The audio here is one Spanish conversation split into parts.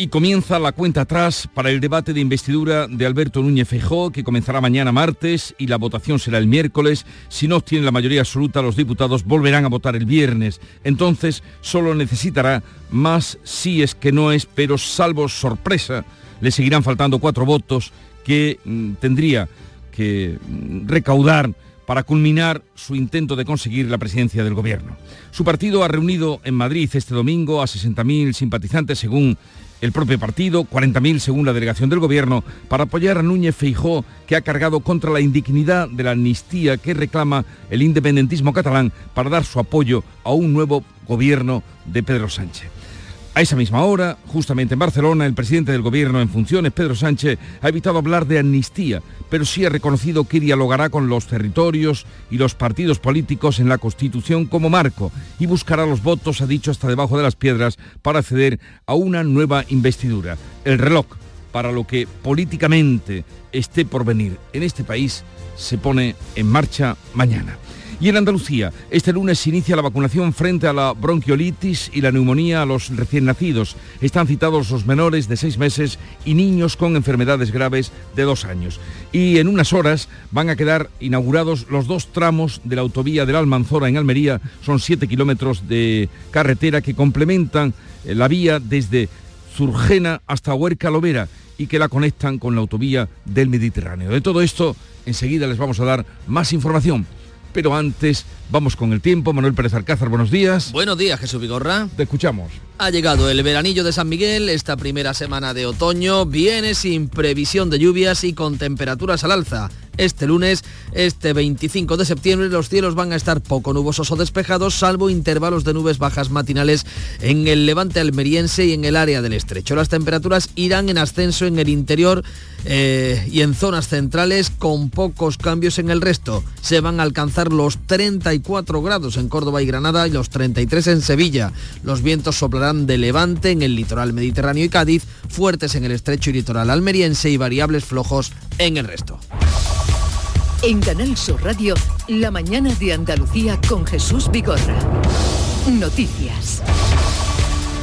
y comienza la cuenta atrás para el debate de investidura de Alberto Núñez Feijó, que comenzará mañana martes y la votación será el miércoles. Si no obtiene la mayoría absoluta, los diputados volverán a votar el viernes. Entonces, solo necesitará más si es que no es, pero salvo sorpresa, le seguirán faltando cuatro votos que mm, tendría que mm, recaudar para culminar su intento de conseguir la presidencia del gobierno. Su partido ha reunido en Madrid este domingo a 60.000 simpatizantes según el propio partido, 40.000 según la delegación del gobierno, para apoyar a Núñez Feijó, que ha cargado contra la indignidad de la amnistía que reclama el independentismo catalán para dar su apoyo a un nuevo gobierno de Pedro Sánchez. A esa misma hora, justamente en Barcelona, el presidente del gobierno en funciones, Pedro Sánchez, ha evitado hablar de amnistía, pero sí ha reconocido que dialogará con los territorios y los partidos políticos en la Constitución como marco y buscará los votos, ha dicho, hasta debajo de las piedras para acceder a una nueva investidura. El reloj para lo que políticamente esté por venir en este país se pone en marcha mañana. Y en Andalucía, este lunes se inicia la vacunación frente a la bronquiolitis y la neumonía a los recién nacidos. Están citados los menores de seis meses y niños con enfermedades graves de dos años. Y en unas horas van a quedar inaugurados los dos tramos de la autovía del Almanzora en Almería. Son siete kilómetros de carretera que complementan eh, la vía desde Zurgena hasta Huerca Lovera y que la conectan con la autovía del Mediterráneo. De todo esto, enseguida les vamos a dar más información. Pero antes, vamos con el tiempo. Manuel Pérez Alcázar, buenos días. Buenos días, Jesús Vigorra. Te escuchamos. Ha llegado el veranillo de San Miguel, esta primera semana de otoño viene sin previsión de lluvias y con temperaturas al alza. Este lunes, este 25 de septiembre, los cielos van a estar poco nubosos o despejados, salvo intervalos de nubes bajas matinales en el levante almeriense y en el área del estrecho. Las temperaturas irán en ascenso en el interior eh, y en zonas centrales con pocos cambios en el resto. Se van a alcanzar los 34 grados en Córdoba y Granada y los 33 en Sevilla. Los vientos soplarán de levante en el litoral mediterráneo y Cádiz, fuertes en el estrecho y litoral almeriense y variables flojos en el resto. En Canal Sur Radio, la mañana de Andalucía con Jesús Vigorra. Noticias.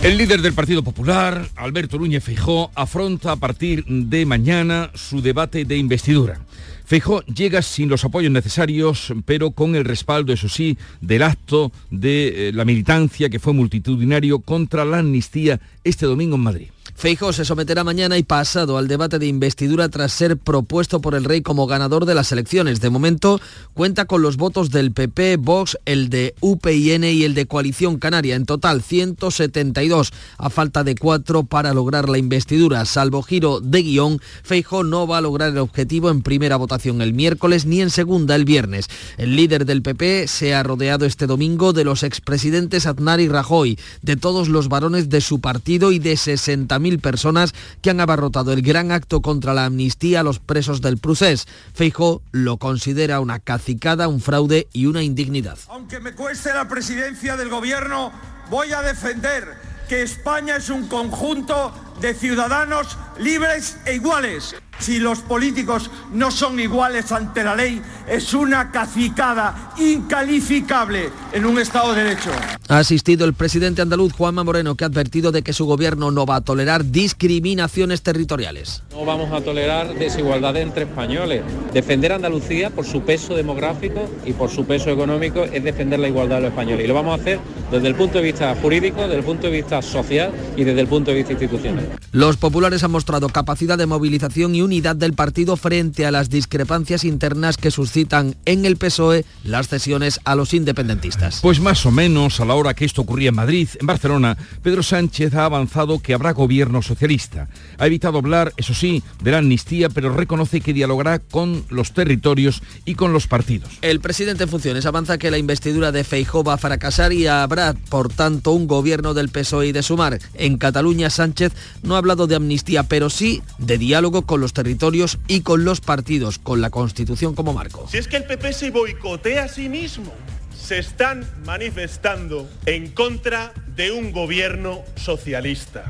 El líder del Partido Popular, Alberto Núñez Feijó, afronta a partir de mañana su debate de investidura. Feijó llega sin los apoyos necesarios, pero con el respaldo, eso sí, del acto de eh, la militancia que fue multitudinario contra la amnistía este domingo en Madrid. Feijóo se someterá mañana y pasado al debate de investidura tras ser propuesto por el rey como ganador de las elecciones. De momento cuenta con los votos del PP, Vox, el de UPN y el de Coalición Canaria. En total 172 a falta de cuatro para lograr la investidura. Salvo giro de guion, Feijóo no va a lograr el objetivo en primera votación el miércoles ni en segunda el viernes. El líder del PP se ha rodeado este domingo de los expresidentes Aznar y Rajoy, de todos los varones de su partido y de 60.000 personas que han abarrotado el gran acto contra la amnistía a los presos del Prusés. Feijo lo considera una cacicada, un fraude y una indignidad. Aunque me cueste la presidencia del gobierno, voy a defender que España es un conjunto de ciudadanos libres e iguales. Si los políticos no son iguales ante la ley, es una cacicada incalificable en un Estado de Derecho. Ha asistido el presidente andaluz Juanma Moreno, que ha advertido de que su gobierno no va a tolerar discriminaciones territoriales. No vamos a tolerar desigualdad entre españoles. Defender Andalucía por su peso demográfico y por su peso económico es defender la igualdad de los españoles. Y lo vamos a hacer desde el punto de vista jurídico, desde el punto de vista social y desde el punto de vista institucional. Los populares han mostrado capacidad de movilización y unidad del partido frente a las discrepancias internas que suscitan en el PSOE las cesiones a los independentistas. Pues más o menos a la hora que esto ocurría en Madrid, en Barcelona, Pedro Sánchez ha avanzado que habrá gobierno socialista. Ha evitado hablar, eso sí, de la amnistía, pero reconoce que dialogará con los territorios y con los partidos. El presidente en funciones avanza que la investidura de Feijóo va a fracasar y habrá, por tanto, un gobierno del PSOE y de Sumar. En Cataluña, Sánchez no ha hablado de amnistía, pero sí de diálogo con los territorios y con los partidos, con la Constitución como marco. Si es que el PP se boicotea a sí mismo, se están manifestando en contra de un gobierno socialista.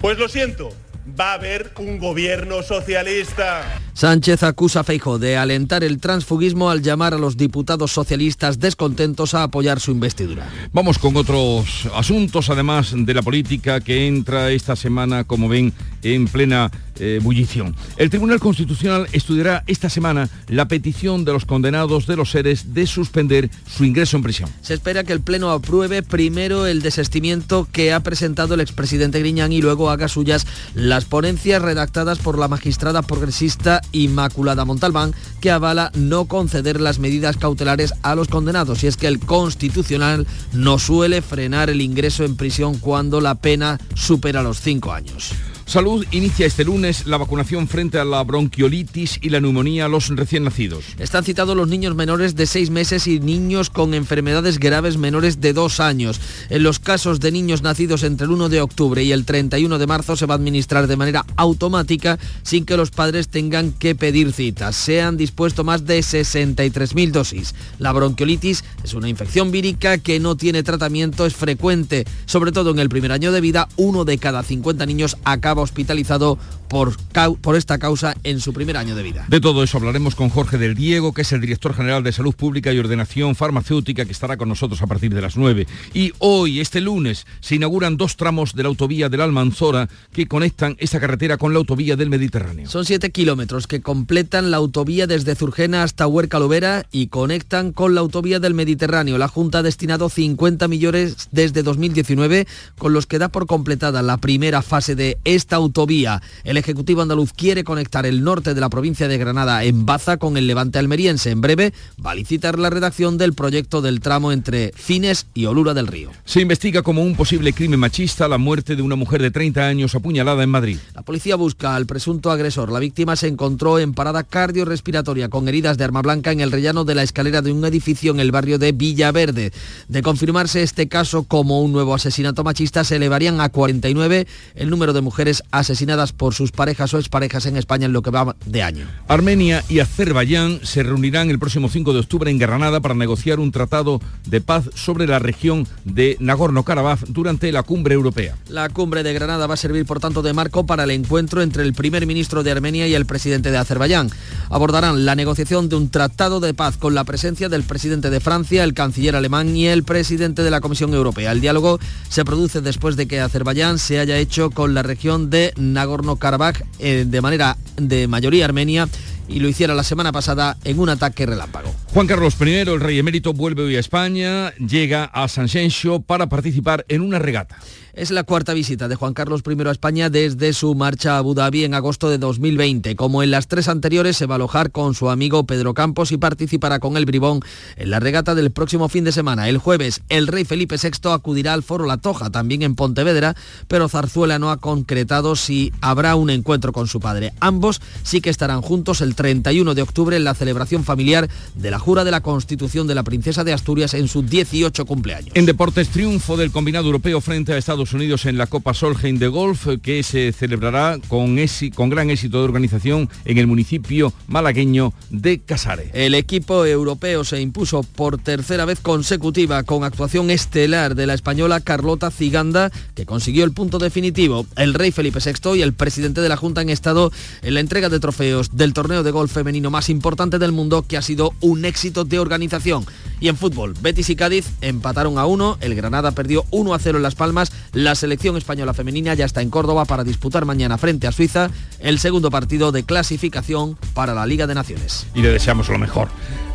Pues lo siento, va a haber un gobierno socialista. Sánchez acusa a Feijo de alentar el transfugismo al llamar a los diputados socialistas descontentos a apoyar su investidura. Vamos con otros asuntos, además de la política que entra esta semana, como ven, en plena eh, bullición. El Tribunal Constitucional estudiará esta semana la petición de los condenados de los seres de suspender su ingreso en prisión. Se espera que el Pleno apruebe primero el desestimiento que ha presentado el expresidente Griñán y luego haga suyas las ponencias redactadas por la magistrada progresista Inmaculada Montalbán, que avala no conceder las medidas cautelares a los condenados. Y es que el Constitucional no suele frenar el ingreso en prisión cuando la pena supera los cinco años. Salud inicia este lunes la vacunación frente a la bronquiolitis y la neumonía a los recién nacidos. Están citados los niños menores de seis meses y niños con enfermedades graves menores de dos años. En los casos de niños nacidos entre el 1 de octubre y el 31 de marzo se va a administrar de manera automática sin que los padres tengan que pedir citas. Se han dispuesto más de 63.000 dosis. La bronquiolitis es una infección vírica que no tiene tratamiento, es frecuente, sobre todo en el primer año de vida, uno de cada 50 niños acaba hospitalizado por, por, esta causa en su primer año de vida. De todo eso hablaremos con Jorge del Diego, que es el director general de Salud Pública y Ordenación Farmacéutica, que estará con nosotros a partir de las 9. Y hoy, este lunes, se inauguran dos tramos de la autovía del Almanzora que conectan esta carretera con la autovía del Mediterráneo. Son siete kilómetros que completan la autovía desde Zurgena hasta Huerca Lovera y conectan con la autovía del Mediterráneo. La Junta ha destinado 50 millones desde 2019, con los que da por completada la primera fase de esta autovía. El Ejecutivo andaluz quiere conectar el norte de la provincia de Granada en Baza con el levante almeriense. En breve va a licitar la redacción del proyecto del tramo entre Fines y Olura del Río. Se investiga como un posible crimen machista la muerte de una mujer de 30 años apuñalada en Madrid. La policía busca al presunto agresor. La víctima se encontró en parada cardiorrespiratoria con heridas de arma blanca en el rellano de la escalera de un edificio en el barrio de Villaverde. De confirmarse este caso como un nuevo asesinato machista, se elevarían a 49 el número de mujeres asesinadas por sus parejas o exparejas en España en lo que va de año. Armenia y Azerbaiyán se reunirán el próximo 5 de octubre en Granada para negociar un tratado de paz sobre la región de Nagorno-Karabaj durante la cumbre europea. La cumbre de Granada va a servir por tanto de marco para el encuentro entre el primer ministro de Armenia y el presidente de Azerbaiyán. Abordarán la negociación de un tratado de paz con la presencia del presidente de Francia, el canciller alemán y el presidente de la Comisión Europea. El diálogo se produce después de que Azerbaiyán se haya hecho con la región de Nagorno-Karabaj eh, de manera de mayoría armenia y lo hiciera la semana pasada en un ataque relámpago. Juan Carlos I, el rey emérito, vuelve hoy a España, llega a San Xenxo para participar en una regata. Es la cuarta visita de Juan Carlos I a España desde su marcha a Abu Dhabi en agosto de 2020. Como en las tres anteriores, se va a alojar con su amigo Pedro Campos y participará con el Bribón en la regata del próximo fin de semana. El jueves, el rey Felipe VI acudirá al Foro La Toja, también en Pontevedra, pero Zarzuela no ha concretado si habrá un encuentro con su padre. Ambos sí que estarán juntos el 31 de octubre en la celebración familiar de la jura de la Constitución de la Princesa de Asturias en su 18 cumpleaños. En deportes, triunfo del combinado europeo frente a Estados Unidos en la Copa Solheim de Golf, que se celebrará con, con gran éxito de organización en el municipio malagueño de Casares. El equipo europeo se impuso por tercera vez consecutiva con actuación estelar de la española Carlota Ciganda, que consiguió el punto definitivo. El rey Felipe VI y el presidente de la Junta han estado en la entrega de trofeos del torneo de golf femenino más importante del mundo, que ha sido un éxito de organización. Y en fútbol, Betis y Cádiz empataron a uno, el Granada perdió 1 a 0 en Las Palmas, la selección española femenina ya está en Córdoba para disputar mañana frente a Suiza el segundo partido de clasificación para la Liga de Naciones. Y le deseamos lo mejor.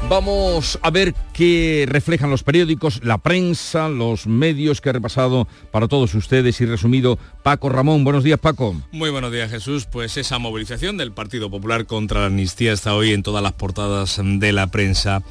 Vamos a ver qué reflejan los periódicos, la prensa, los medios que ha repasado para todos ustedes y resumido Paco Ramón. Buenos días, Paco. Muy buenos días, Jesús. Pues esa movilización del Partido Popular contra la amnistía está hoy en todas las portadas de la prensa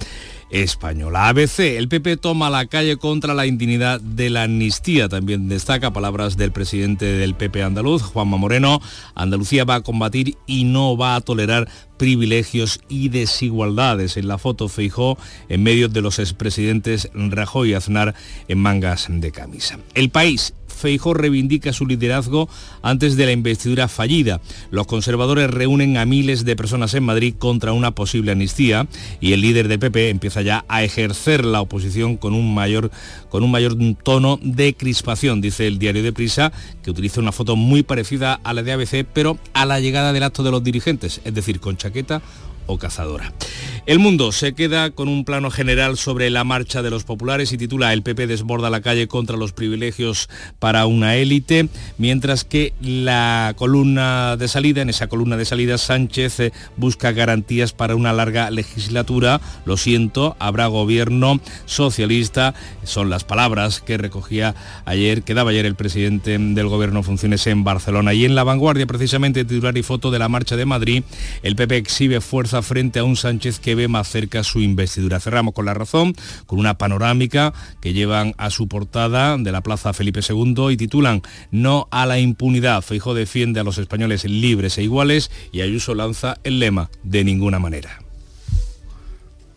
española. ABC, el PP toma la calle contra la indignidad de la amnistía. También destaca palabras del presidente del PP andaluz, Juanma Moreno. Andalucía va a combatir y no va a tolerar privilegios y desigualdades. En la foto Feijó en medio de los expresidentes Rajoy y Aznar en mangas de camisa. El país Feijóo reivindica su liderazgo antes de la investidura fallida. Los conservadores reúnen a miles de personas en Madrid contra una posible amnistía y el líder del PP empieza ya a ejercer la oposición con un mayor, con un mayor tono de crispación, dice el diario de Prisa, que utiliza una foto muy parecida a la de ABC, pero a la llegada del acto de los dirigentes, es decir, con chaqueta o cazadora. El mundo se queda con un plano general sobre la marcha de los populares y titula El PP desborda la calle contra los privilegios para una élite, mientras que la columna de salida, en esa columna de salida, Sánchez eh, busca garantías para una larga legislatura. Lo siento, habrá gobierno socialista. Son las palabras que recogía ayer, que daba ayer el presidente del gobierno funciones en Barcelona. Y en la vanguardia, precisamente, titular y foto de la marcha de Madrid, el PP exhibe fuerza frente a un Sánchez que ve más cerca su investidura. Cerramos con la razón, con una panorámica que llevan a su portada de la Plaza Felipe II y titulan No a la impunidad. Feijo defiende a los españoles libres e iguales y Ayuso lanza el lema de ninguna manera.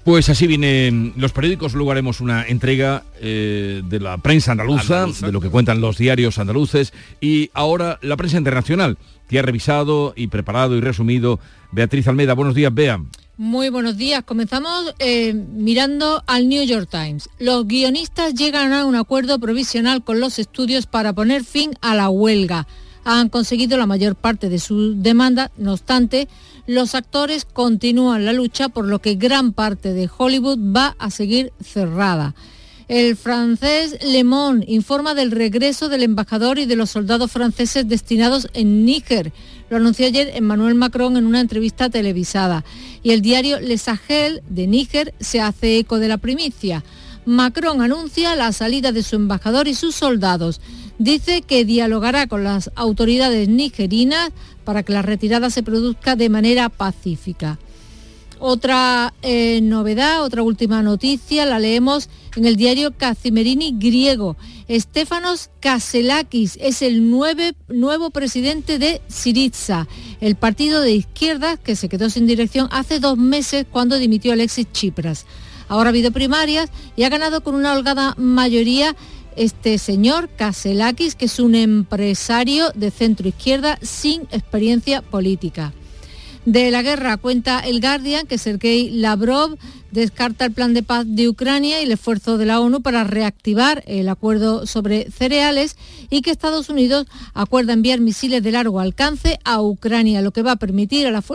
Pues así vienen los periódicos, luego haremos una entrega eh, de la prensa andaluza, de lo que cuentan los diarios andaluces y ahora la prensa internacional, que ha revisado y preparado y resumido Beatriz Almeida. Buenos días, Bea. Muy buenos días. Comenzamos eh, mirando al New York Times. Los guionistas llegan a un acuerdo provisional con los estudios para poner fin a la huelga. Han conseguido la mayor parte de su demanda, no obstante, los actores continúan la lucha por lo que gran parte de Hollywood va a seguir cerrada. El francés Le Monde informa del regreso del embajador y de los soldados franceses destinados en Níger. Lo anunció ayer Emmanuel Macron en una entrevista televisada. Y el diario Le Sahel de Níger se hace eco de la primicia. Macron anuncia la salida de su embajador y sus soldados. Dice que dialogará con las autoridades nigerinas para que la retirada se produzca de manera pacífica. Otra eh, novedad, otra última noticia, la leemos en el diario Cacimerini griego. Estefanos Kaselakis es el nuevo presidente de Syriza, el partido de izquierda que se quedó sin dirección hace dos meses cuando dimitió Alexis Tsipras. Ahora ha habido primarias y ha ganado con una holgada mayoría este señor Kaselakis, que es un empresario de centro izquierda sin experiencia política de la guerra. Cuenta el Guardian que Sergei Lavrov descarta el plan de paz de Ucrania y el esfuerzo de la ONU para reactivar el acuerdo sobre cereales y que Estados Unidos acuerda enviar misiles de largo alcance a Ucrania, lo que va a permitir a las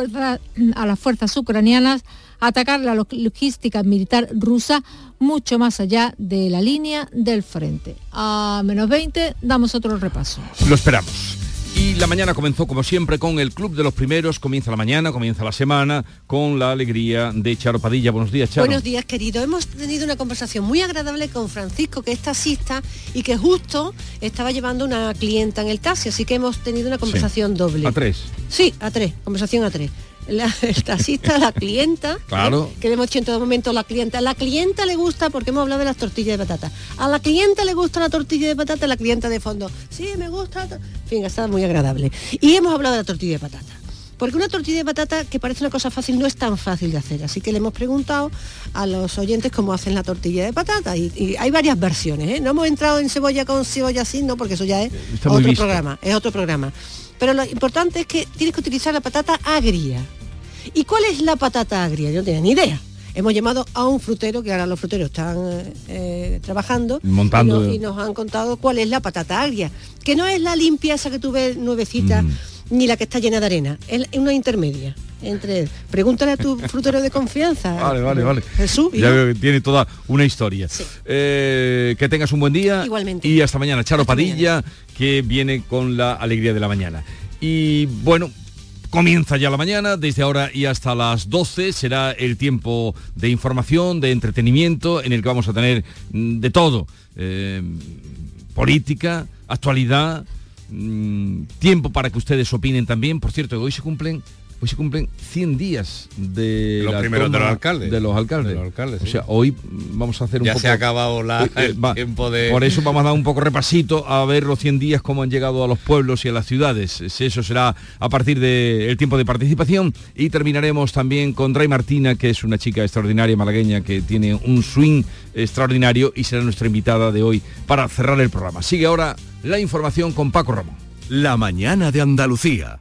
fuerzas ucranianas atacar la logística militar rusa mucho más allá de la línea del frente. A menos 20 damos otro repaso. Lo esperamos. Y la mañana comenzó como siempre con el Club de los Primeros, comienza la mañana, comienza la semana, con la alegría de Charo Padilla. Buenos días, Charo. Buenos días, querido. Hemos tenido una conversación muy agradable con Francisco, que es taxista y que justo estaba llevando una clienta en el taxi, así que hemos tenido una conversación doble. ¿A tres? Sí, a tres, conversación a tres el taxista, la clienta, claro. que le hemos dicho en todo momento la clienta. A la clienta le gusta, porque hemos hablado de las tortillas de patata. A la clienta le gusta la tortilla de patata, la clienta de fondo. Sí, me gusta. En fin, está muy agradable. Y hemos hablado de la tortilla de patata. Porque una tortilla de patata que parece una cosa fácil no es tan fácil de hacer. Así que le hemos preguntado a los oyentes cómo hacen la tortilla de patata. Y, hay varias versiones. ¿eh? No hemos entrado en cebolla con cebolla así, no, porque eso ya es otro programa. Es otro programa. Pero lo importante es que tienes que utilizar la patata agria. ¿Y cuál es la patata agria? Yo no tenía ni idea. Hemos llamado a un frutero, que ahora los fruteros están eh, trabajando, Montando. Y nos, han contado cuál es la patata agria, que no es la limpia esa que tú ves nuevecita, mm. ni la que está llena de arena, es una intermedia entre pregúntale a tu frutero de confianza vale vale vale. Jesús ya veo que tiene toda una historia. Eh, que tengas un buen día. Igualmente. Y hasta mañana. Charo Padilla que viene con la alegría de la mañana. Y bueno Comienza ya la mañana, desde ahora y hasta las 12 será el tiempo de información, de entretenimiento, en el que vamos a tener mm, de todo. Eh, política, actualidad, mm, tiempo para que ustedes opinen también. Por cierto, hoy se cumplen hoy se cumplen 100 días de los la primeros de toma los alcaldes. de los alcaldes. De los alcaldes, o sea, hoy vamos a hacer un Ya poco se ha acabado la- Eh, eh, el va. tiempo de... Por eso vamos a dar un poco repasito a ver los 100 días cómo han llegado a los pueblos y a las ciudades. Eso será a partir del tiempo de participación y terminaremos también con Ray Martina, que es una chica extraordinaria malagueña que tiene un swing extraordinario y será nuestra invitada de hoy para cerrar el programa. Sigue ahora la información con Paco Ramón. La mañana de Andalucía.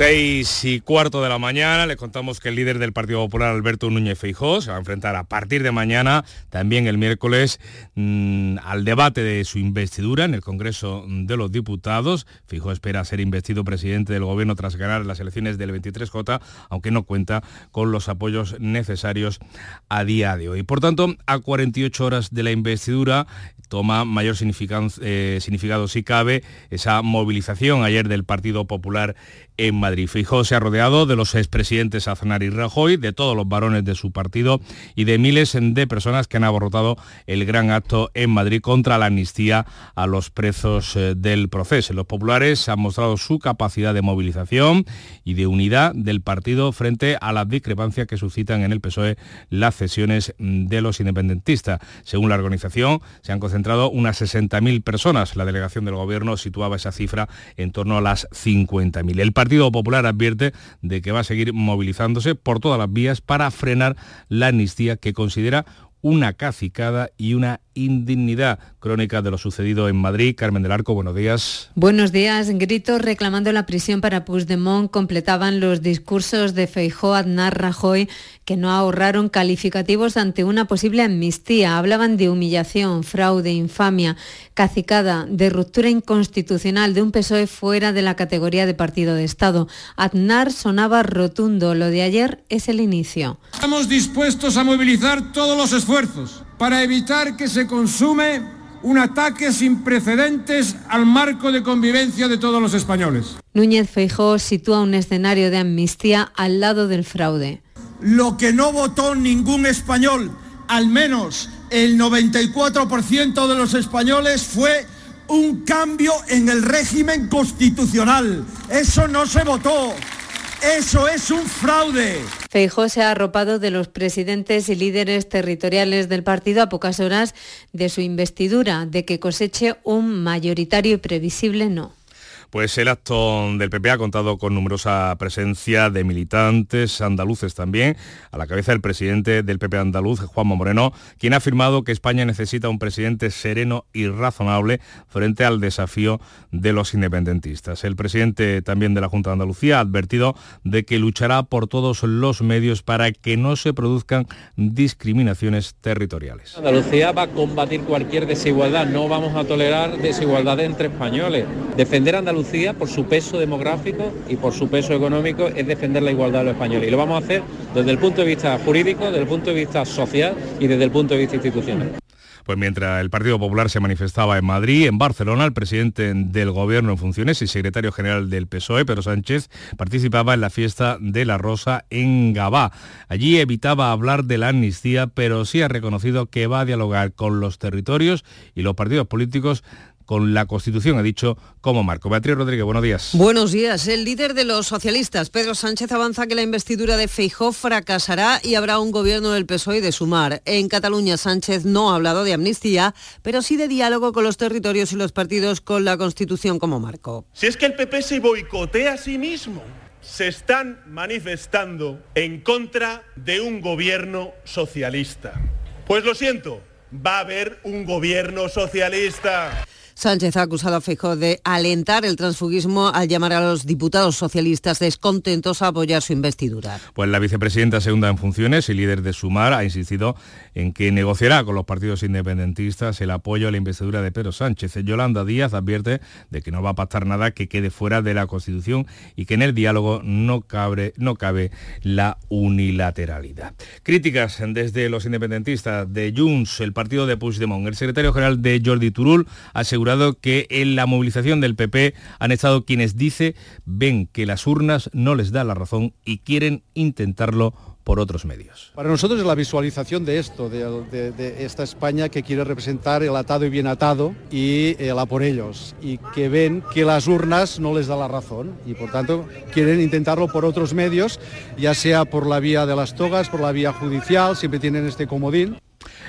Seis y cuarto de la mañana les contamos que el líder del Partido Popular, Alberto Núñez Feijóo, se va a enfrentar a partir de mañana, también el miércoles, mm, al debate de su investidura en el Congreso de los Diputados. Feijóo espera ser investido presidente del Gobierno tras ganar las elecciones del 23J, aunque no cuenta con los apoyos necesarios a día de hoy. Por tanto, a 48 horas de la investidura, toma mayor eh, significado, si cabe, esa movilización ayer del Partido Popular en Madrid. Feijóo se ha rodeado de los expresidentes Aznar y Rajoy, de todos los varones de su partido y de miles de personas que han abortado el gran acto en Madrid contra la amnistía a los presos eh, del proceso. Los populares han mostrado su capacidad de movilización y de unidad del partido frente a las discrepancias que suscitan en el PSOE las cesiones mm, de los independentistas. Según la organización, se han concentrado unas 60.000 personas. La delegación del gobierno situaba esa cifra en torno a las 50.000. El Popular advierte de que va a seguir movilizándose por todas las vías para frenar la amnistía que considera una cacicada y una indignidad crónica de lo sucedido en Madrid. Carmen del Arco, buenos días. Buenos días. Gritos reclamando la prisión para Puigdemont completaban los discursos de Feijó, Aznar, Rajoy, que no ahorraron calificativos ante una posible amnistía. Hablaban de humillación, fraude, infamia, cacicada, de ruptura inconstitucional de un PSOE fuera de la categoría de partido de Estado. Aznar sonaba rotundo. Lo de ayer es el inicio. Estamos dispuestos a movilizar todos los esfuerzos para evitar que se consume un ataque sin precedentes al marco de convivencia de todos los españoles. Núñez Feijó sitúa un escenario de amnistía al lado del fraude. Lo que no votó ningún español, al menos el 94% de los españoles, fue un cambio en el régimen constitucional. Eso no se votó. Eso es un fraude. Feijó se ha arropado de los presidentes y líderes territoriales del partido a pocas horas de su investidura, de que coseche un mayoritario y previsible no. Pues el acto del PP ha contado con numerosa presencia de militantes andaluces también, a la cabeza del presidente del PP andaluz, Juanma Moreno, quien ha afirmado que España necesita un presidente sereno y razonable frente al desafío de los independentistas. El presidente también de la Junta de Andalucía ha advertido de que luchará por todos los medios para que no se produzcan discriminaciones territoriales. Andalucía va a combatir cualquier desigualdad, no vamos a tolerar desigualdades entre españoles. Defender Andalucía por su peso demográfico y por su peso económico es defender la igualdad de los españoles. Y lo vamos a hacer desde el punto de vista jurídico, desde el punto de vista social y desde el punto de vista institucional. Pues mientras el Partido Popular se manifestaba en Madrid, en Barcelona, el presidente del Gobierno en funciones y secretario general del PSOE, Pedro Sánchez, participaba en la fiesta de la Rosa en Gabá. Allí evitaba hablar de la amnistía, pero sí ha reconocido que va a dialogar con los territorios y los partidos políticos con la Constitución, ha dicho, como marco. Beatriz Rodríguez, buenos días. Buenos días. El líder de los socialistas, Pedro Sánchez, avanza que la investidura de Feijó fracasará y habrá un gobierno del PSOE y de Sumar. En Cataluña, Sánchez no ha hablado de amnistía, pero sí de diálogo con los territorios y los partidos con la Constitución como marco. Si es que el PP se boicotea a sí mismo, se están manifestando en contra de un gobierno socialista. Pues lo siento, va a haber un gobierno socialista. Sánchez ha acusado a Feijóo de alentar el transfugismo al llamar a los diputados socialistas descontentos a apoyar su investidura. Pues la vicepresidenta segunda en funciones y líder de Sumar ha insistido en que negociará con los partidos independentistas el apoyo a la investidura de Pedro Sánchez. Yolanda Díaz advierte de que no va a pactar nada que quede fuera de la Constitución y que en el diálogo no cabe, la unilateralidad. Críticas desde los independentistas de Junts, el partido de Puigdemont. El secretario general de Jordi Turul ha asegurado que en la movilización del PP han estado quienes dice ven que las urnas no les da la razón y quieren intentarlo por otros medios. Para nosotros es la visualización de esto, de, esta España que quiere representar el atado y bien atado y el a por ellos, y que ven que las urnas no les da la razón y por tanto quieren intentarlo por otros medios, ya sea por la vía de las togas, por la vía judicial, siempre tienen este comodín.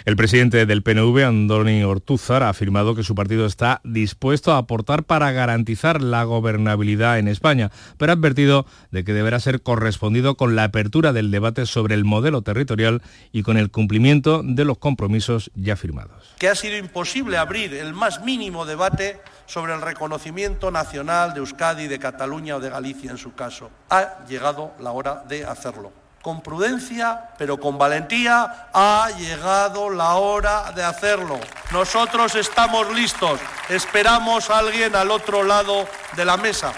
El presidente del PNV, Andoni Ortúzar, ha afirmado que su partido está dispuesto a aportar para garantizar la gobernabilidad en España, pero ha advertido de que deberá ser correspondido con la apertura del debate sobre el modelo territorial y con el cumplimiento de los compromisos ya firmados. Que ha sido imposible abrir el más mínimo debate sobre el reconocimiento nacional de Euskadi, de Cataluña o de Galicia en su caso. Ha llegado la hora de hacerlo con prudencia, pero con valentía, ha llegado la hora de hacerlo. Nosotros estamos listos, esperamos a alguien al otro lado de la mesa.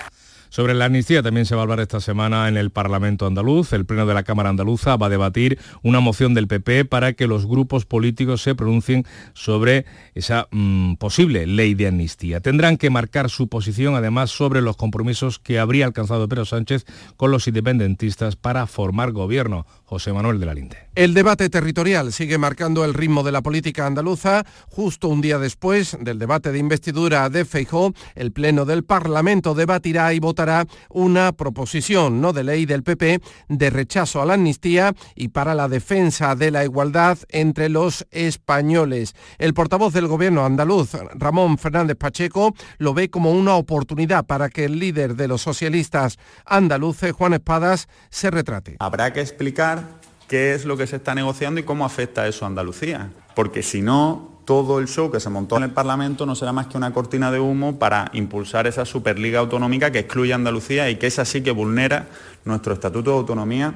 Sobre la amnistía también se va a hablar esta semana en el Parlamento andaluz. El Pleno de la Cámara Andaluza va a debatir una moción del PP para que los grupos políticos se pronuncien sobre esa mm, posible ley de amnistía. Tendrán que marcar su posición además sobre los compromisos que habría alcanzado Pedro Sánchez con los independentistas para formar gobierno. José Manuel de la Linde. El debate territorial sigue marcando el ritmo de la política andaluza. Justo un día después del debate de investidura de Feijó, el Pleno del Parlamento debatirá y votará una proposición no de ley del PP de rechazo a la amnistía y para la defensa de la igualdad entre los españoles. El portavoz del gobierno andaluz, Ramón Fernández Pacheco, lo ve como una oportunidad para que el líder de los socialistas andaluces, Juan Espadas, se retrate. Habrá que explicar qué es lo que se está negociando y cómo afecta eso a Andalucía. Porque si no, todo el show que se montó en el Parlamento no será más que una cortina de humo para impulsar esa Superliga Autonómica que excluye a Andalucía y que es así que vulnera nuestro Estatuto de Autonomía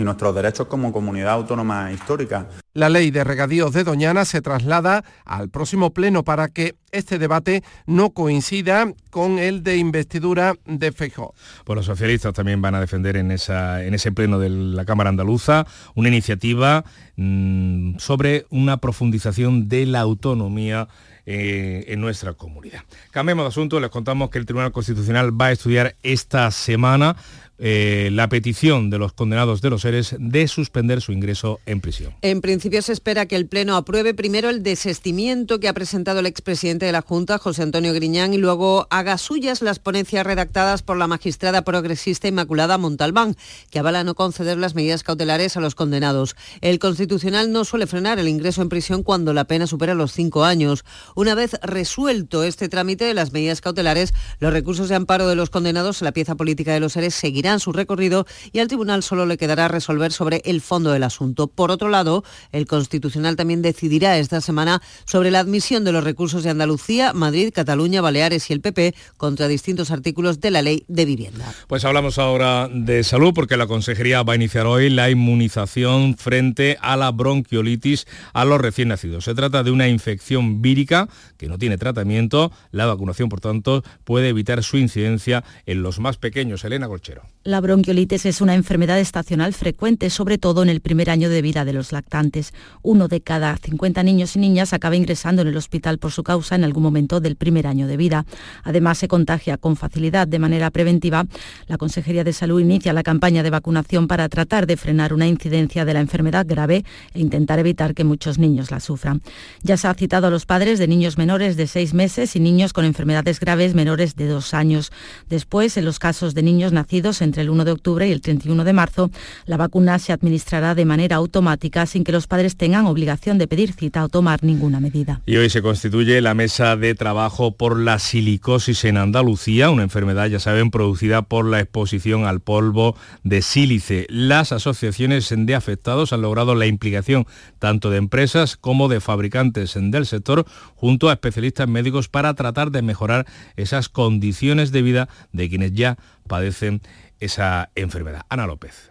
y nuestros derechos como comunidad autónoma histórica. La ley de regadíos de Doñana se traslada al próximo pleno para que este debate no coincida con el de investidura de Feijóo. Pues los socialistas también van a defender en, esa, en ese pleno de la Cámara Andaluza una iniciativa mm, sobre una profundización de la autonomía eh, en nuestra comunidad. Cambiemos de asunto, les contamos que el Tribunal Constitucional va a estudiar esta semana eh, la petición de los condenados de los seres de suspender su ingreso en prisión. En principio se espera que el Pleno apruebe primero el desestimiento que ha presentado el expresidente de la Junta, José Antonio Griñán, y luego haga suyas las ponencias redactadas por la magistrada progresista Inmaculada Montalbán, que avala no conceder las medidas cautelares a los condenados. El Constitucional no suele frenar el ingreso en prisión cuando la pena supera los cinco años. Una vez resuelto este trámite de las medidas cautelares, los recursos de amparo de los condenados la pieza política de los seres seguirán su recorrido y al tribunal solo le quedará resolver sobre el fondo del asunto. Por otro lado, el Constitucional también decidirá esta semana sobre la admisión de los recursos de Andalucía, Madrid, Cataluña, Baleares y el PP contra distintos artículos de la ley de vivienda. Pues hablamos ahora de salud porque la Consejería va a iniciar hoy la inmunización frente a la bronquiolitis a los recién nacidos. Se trata de una infección vírica que no tiene tratamiento. La vacunación, por tanto, puede evitar su incidencia en los más pequeños. Elena Colchero. La bronquiolitis es una enfermedad estacional frecuente, sobre todo en el primer año de vida de los lactantes. Uno de cada 50 niños y niñas acaba ingresando en el hospital por su causa en algún momento del primer año de vida. Además, se contagia con facilidad de manera preventiva. La Consejería de Salud inicia la campaña de vacunación para tratar de frenar una incidencia de la enfermedad grave e intentar evitar que muchos niños la sufran. Ya se ha citado a los padres de niños menores de seis meses y niños con enfermedades graves menores de dos años. Después, en los casos de niños nacidos en entre el 1 de octubre y el 31 de marzo, la vacuna se administrará de manera automática sin que los padres tengan obligación de pedir cita o tomar ninguna medida. Y hoy se constituye la mesa de trabajo por la silicosis en Andalucía, una enfermedad, ya saben, producida por la exposición al polvo de sílice. Las asociaciones de afectados han logrado la implicación tanto de empresas como de fabricantes del sector junto a especialistas médicos para tratar de mejorar esas condiciones de vida de quienes ya padecen esa enfermedad. Ana López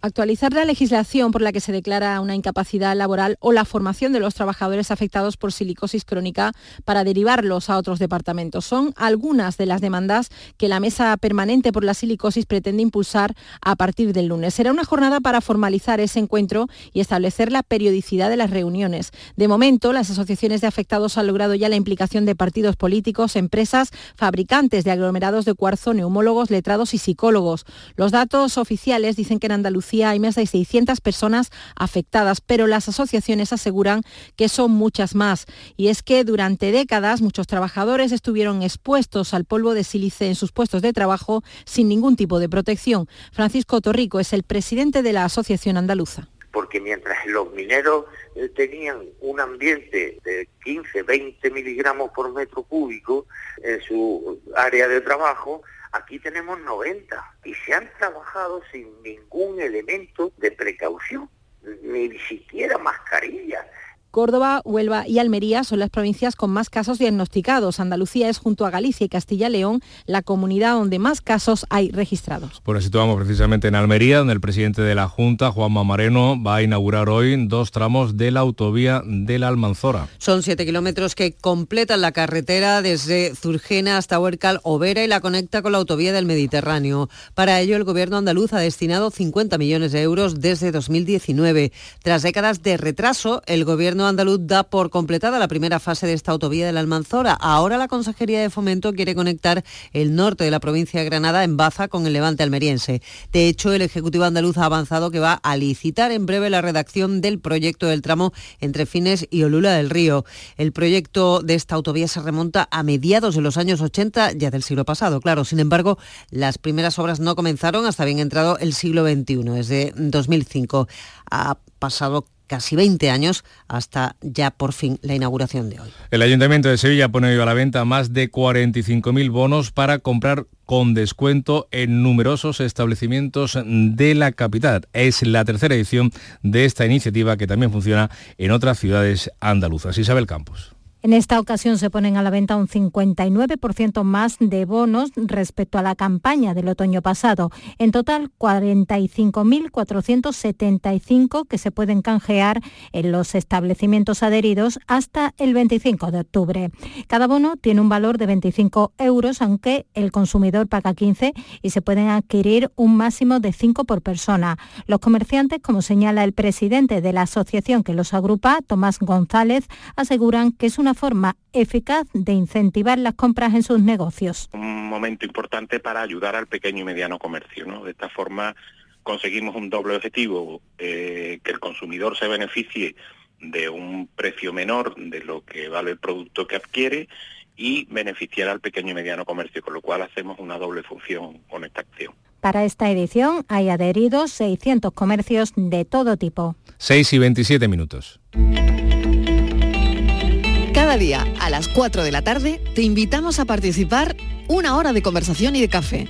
actualizar la legislación por la que se declara una incapacidad laboral o la formación de los trabajadores afectados por silicosis crónica para derivarlos a otros departamentos. Son algunas de las demandas que la Mesa Permanente por la Silicosis pretende impulsar a partir del lunes. Será una jornada para formalizar ese encuentro y establecer la periodicidad de las reuniones. De momento, las asociaciones de afectados han logrado ya la implicación de partidos políticos, empresas, fabricantes de aglomerados de cuarzo, neumólogos, letrados y psicólogos. Los datos oficiales dicen que en Andalucía hay más de 600 personas afectadas, pero las asociaciones aseguran que son muchas más. Y es que durante décadas muchos trabajadores estuvieron expuestos al polvo de sílice en sus puestos de trabajo sin ningún tipo de protección. Francisco Torrico es el presidente de la Asociación Andaluza porque mientras los mineros eh, tenían un ambiente de 15, 20 miligramos por metro cúbico en su área de trabajo, Aquí tenemos 90 y se han trabajado sin ningún elemento de precaución, ni siquiera mascarilla. Córdoba, Huelva y Almería son las provincias con más casos diagnosticados. Andalucía es junto a Galicia y Castilla-León la comunidad donde más casos hay registrados. Pues nos situamos precisamente en Almería, donde el presidente de la Junta, Juan Mamareno, va a inaugurar hoy dos tramos de la autovía de la Almanzora. Son siete kilómetros que completan la carretera desde Zurgena hasta Huercal, Overa y la conecta con la autovía del Mediterráneo. Para ello, el gobierno andaluz ha destinado 50 millones de euros desde 2019. Tras décadas de retraso, el gobierno andaluz da por completada la primera fase de esta autovía de la Almanzora. Ahora la Consejería de Fomento quiere conectar el norte de la provincia de Granada en Baza con el levante almeriense. De hecho, el Ejecutivo andaluz ha avanzado que va a licitar en breve la redacción del proyecto del tramo entre Fines y Olula del Río. El proyecto de esta autovía se remonta a mediados de los años 80, ya del siglo pasado, claro. Sin embargo, las primeras obras no comenzaron hasta bien entrado el siglo XXI, desde 2005. Ha pasado casi 20 años hasta ya por fin la inauguración de hoy. El Ayuntamiento de Sevilla pone a la venta más de 45.000 bonos para comprar con descuento en numerosos establecimientos de la capital. Es la tercera edición de esta iniciativa que también funciona en otras ciudades andaluzas. Isabel Campos. En esta ocasión se ponen a la venta un 59% más de bonos respecto a la campaña del otoño pasado. En total, 45.475 que se pueden canjear en los establecimientos adheridos hasta el 25 de octubre. Cada bono tiene un valor de 25 euros, aunque el consumidor paga 15 y se pueden adquirir un máximo de 5 por persona. Los comerciantes, como señala el presidente de la asociación que los agrupa, Tomás González, aseguran que es una forma eficaz de incentivar las compras en sus negocios. Un momento importante para ayudar al pequeño y mediano comercio. ¿no? De esta forma conseguimos un doble objetivo, eh, que el consumidor se beneficie de un precio menor de lo que vale el producto que adquiere y beneficiar al pequeño y mediano comercio, con lo cual hacemos una doble función con esta acción. Para esta edición hay adheridos 600 comercios de todo tipo. 6 y 27 minutos. Cada día a las 4 de la tarde te invitamos a participar una hora de conversación y de café.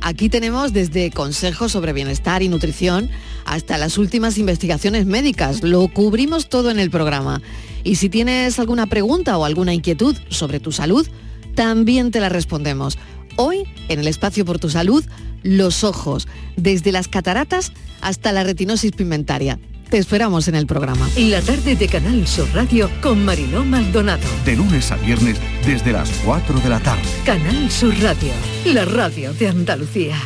Aquí tenemos desde consejos sobre bienestar y nutrición hasta las últimas investigaciones médicas. Lo cubrimos todo en el programa. Y si tienes alguna pregunta o alguna inquietud sobre tu salud, también te la respondemos. Hoy, en el espacio por tu salud, los ojos, desde las cataratas hasta la retinosis pigmentaria. Te esperamos en el programa. La tarde de Canal Sur Radio con Mariló Maldonado. De lunes a viernes desde las 4 de la tarde. Canal Sur Radio, la radio de Andalucía.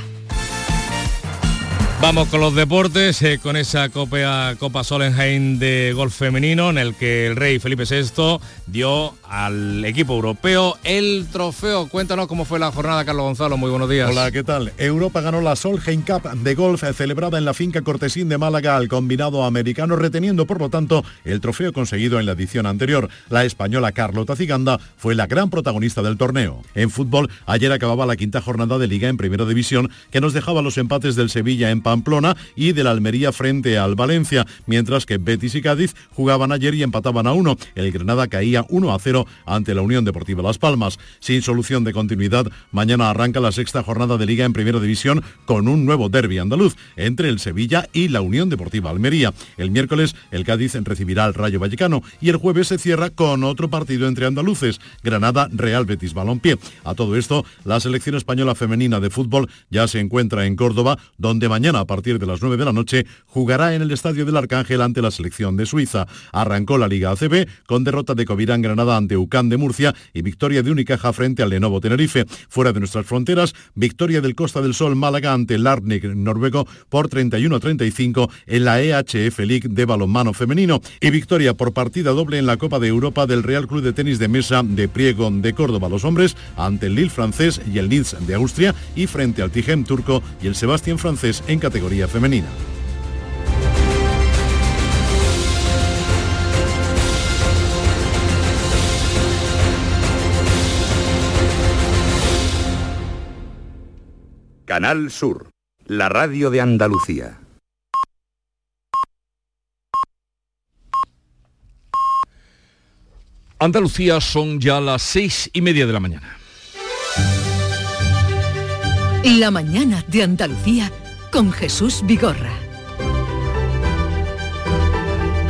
Vamos con los deportes, eh, con esa Copa, Copa Solenheim de golf femenino en el que el rey Felipe VI dio al equipo europeo el trofeo. Cuéntanos cómo fue la jornada, Carlos Gonzalo. Muy buenos días. Hola, ¿qué tal? Europa ganó la Solheim Cup de golf celebrada en la finca Cortesín de Málaga al combinado americano, reteniendo por lo tanto el trofeo conseguido en la edición anterior. La española Carlota Ciganda fue la gran protagonista del torneo. En fútbol, ayer acababa la quinta jornada de liga en primera división que nos dejaba los empates del Sevilla en Pamplona y de la Almería frente al Valencia, mientras que Betis y Cádiz jugaban ayer y empataban a uno. El Granada caía 1 a 0 ante la Unión Deportiva Las Palmas. Sin solución de continuidad, mañana arranca la sexta jornada de liga en primera división con un nuevo derby andaluz entre el Sevilla y la Unión Deportiva Almería. El miércoles el Cádiz recibirá al Rayo Vallecano y el jueves se cierra con otro partido entre andaluces, Granada Real Betis Balompié. A todo esto, la selección española femenina de fútbol ya se encuentra en Córdoba, donde mañana a partir de las 9 de la noche, jugará en el Estadio del Arcángel ante la selección de Suiza. Arrancó la Liga ACB con derrota de Covirán Granada ante UCAN de Murcia y victoria de Unicaja frente al Lenovo Tenerife. Fuera de nuestras fronteras, victoria del Costa del Sol Málaga ante Larnik noruego por 31 35 en la EHF League de balonmano femenino y victoria por partida doble en la Copa de Europa del Real Club de Tenis de Mesa de Priego de Córdoba los hombres ante el Lille francés y el Linz de Austria y frente al Tijem turco y el Sebastián francés en categoría femenina. Canal Sur, la radio de Andalucía. Andalucía son ya las seis y media de la mañana. La mañana de Andalucía con Jesús Vigorra.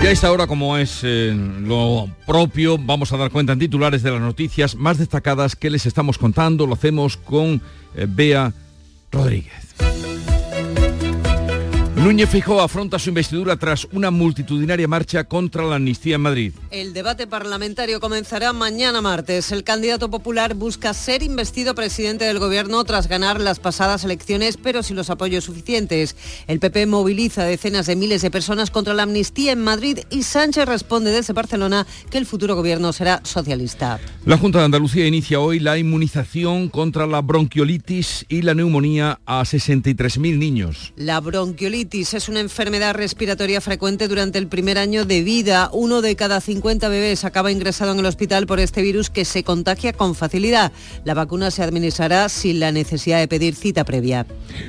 Y a esta hora, como es eh, lo propio, vamos a dar cuenta en titulares de las noticias más destacadas que les estamos contando. Lo hacemos con eh, Bea Rodríguez. Núñez Feijóo afronta su investidura tras una multitudinaria marcha contra la amnistía en Madrid. El debate parlamentario comenzará mañana martes. El candidato popular busca ser investido presidente del gobierno tras ganar las pasadas elecciones, pero sin los apoyos suficientes. El PP moviliza decenas de miles de personas contra la amnistía en Madrid y Sánchez responde desde Barcelona que el futuro gobierno será socialista. La Junta de Andalucía inicia hoy la inmunización contra la bronquiolitis y la neumonía a 63.000 niños. La bronquiolitis es una enfermedad respiratoria frecuente durante el primer año de vida. Uno de cada 50 bebés acaba ingresado en el hospital por este virus que se contagia con facilidad. La vacuna se administrará sin la necesidad de pedir cita previa.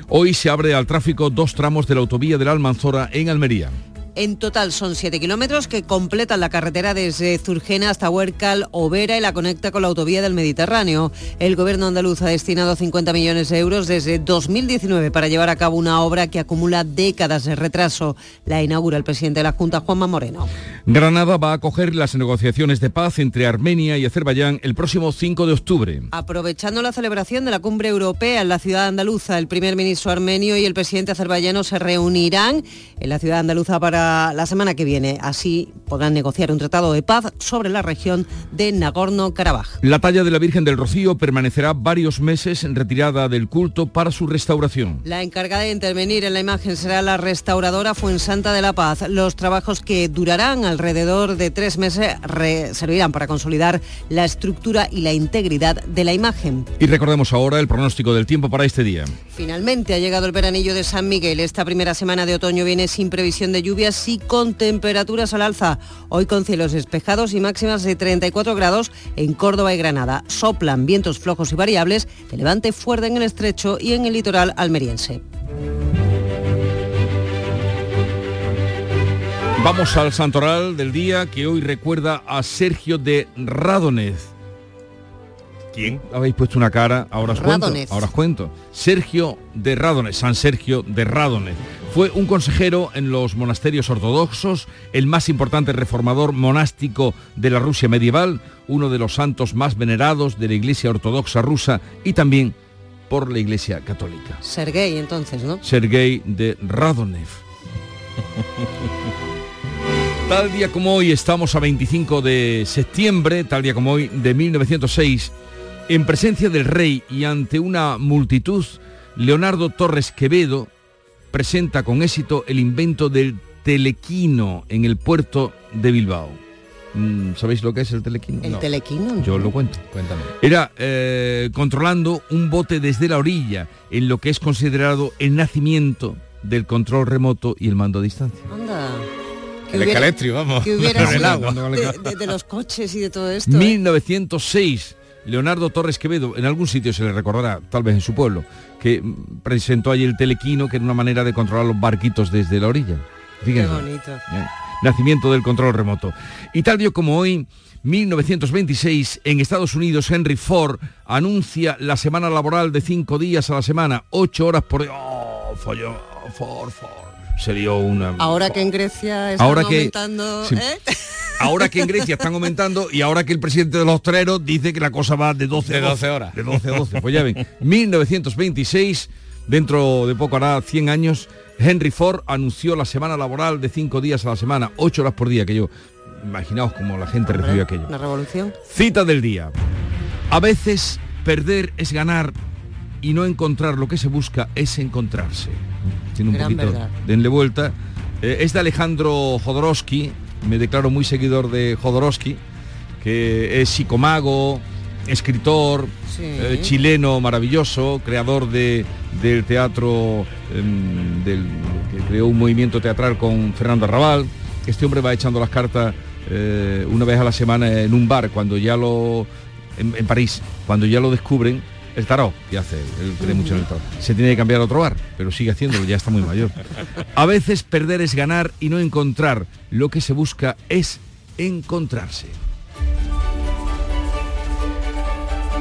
Hoy se abre al tráfico dos tramos de la autovía de la Almanzora en Almería. En total son 7 kilómetros que completan la carretera desde Zurgena hasta Huércal, Overa y la conecta con la autovía del Mediterráneo. El gobierno andaluz ha destinado 50 millones de euros desde 2019 para llevar a cabo una obra que acumula décadas de retraso. La inaugura el presidente de la Junta, Juanma Moreno. Granada va a acoger las negociaciones de paz entre Armenia y Azerbaiyán el próximo 5 de octubre. Aprovechando la celebración de la cumbre europea en la ciudad andaluza, el primer ministro armenio y el presidente azerbaiyano se reunirán en la ciudad andaluza para la semana que viene. Así podrán negociar un tratado de paz sobre la región de Nagorno-Karabaj. La talla de la Virgen del Rocío permanecerá varios meses en retirada del culto para su restauración. La encargada de intervenir en la imagen será la restauradora Fuensanta de la Paz. Los trabajos que durarán alrededor de tres meses servirán para consolidar la estructura y la integridad de la imagen. Y recordemos ahora el pronóstico del tiempo para este día. Finalmente ha llegado el veranillo de San Miguel. Esta primera semana de otoño viene sin previsión de lluvias y con temperaturas al alza. Hoy con cielos despejados y máximas de 34 grados en Córdoba y Granada. Soplan vientos flojos y variables de levante fuerte en el estrecho y en el litoral almeriense. Vamos al santoral del día que hoy recuerda a Sergio de Radonez. ¿Quién? Habéis puesto una cara, ahora os cuento. Ahora os cuento. Sergio de Radonez, San Sergio de Radonez. Fue un consejero en los monasterios ortodoxos, el más importante reformador monástico de la Rusia medieval, uno de los santos más venerados de la Iglesia Ortodoxa rusa y también por la Iglesia Católica. Sergei entonces, ¿no? Sergei de Radonev. Tal día como hoy, estamos a 25 de septiembre, tal día como hoy, de 1906, en presencia del rey y ante una multitud, Leonardo Torres Quevedo presenta con éxito el invento del telequino en el puerto de Bilbao. Mm, ¿Sabéis lo que es el telequino? ¿El telequino? Yo lo cuento. Cuéntame. Era eh, controlando un bote desde la orilla, en lo que es considerado el nacimiento del control remoto y el mando a distancia. Anda. El escaletrio, vamos. Que hubiera sido agua. de, de- de los coches y de todo esto. ¿eh? 1906. Leonardo Torres Quevedo, en algún sitio se le recordará, tal vez en su pueblo, que presentó allí el telequino, que era una manera de controlar los barquitos desde la orilla. Qué bonito. Nacimiento del control remoto. Y tal día como hoy, 1926, en Estados Unidos, Henry Ford anuncia la semana laboral de cinco días a la semana, ocho horas por... ¡Oh, falló! Ford, Ford. Se dio una... Ahora que en Grecia que- aumentando... sí. ¿eh? Ahora que en Grecia están aumentando y ahora que el presidente de los toreros dice que la cosa va de 12 De a 12 horas. De 12 a 12. Pues ya ven, 1926, dentro de poco hará 100 años, Henry Ford anunció la semana laboral de 5 días a la semana, 8 horas por día, que yo, imaginaos cómo la gente recibió aquello. Una revolución. Cita del día. A veces perder es ganar y no encontrar lo que se busca es encontrarse. Tiene un Gran poquito, verdad. denle vuelta. Eh, es de Alejandro Jodorowsky, me declaro muy seguidor de Jodorowsky, que es psicomago, escritor, Sí. eh, chileno maravilloso, creador de, del teatro, em, del, que creó un movimiento teatral con Fernando Arrabal. Este hombre va echando las cartas eh, una vez a la semana en un bar, cuando ya lo, en, en París, cuando ya lo descubren, el tarot, que hace, él cree mucho en el tarot. Se tiene que cambiar a otro bar, pero sigue haciéndolo, ya está muy mayor. A veces perder es ganar y no encontrar. Lo que se busca es encontrarse.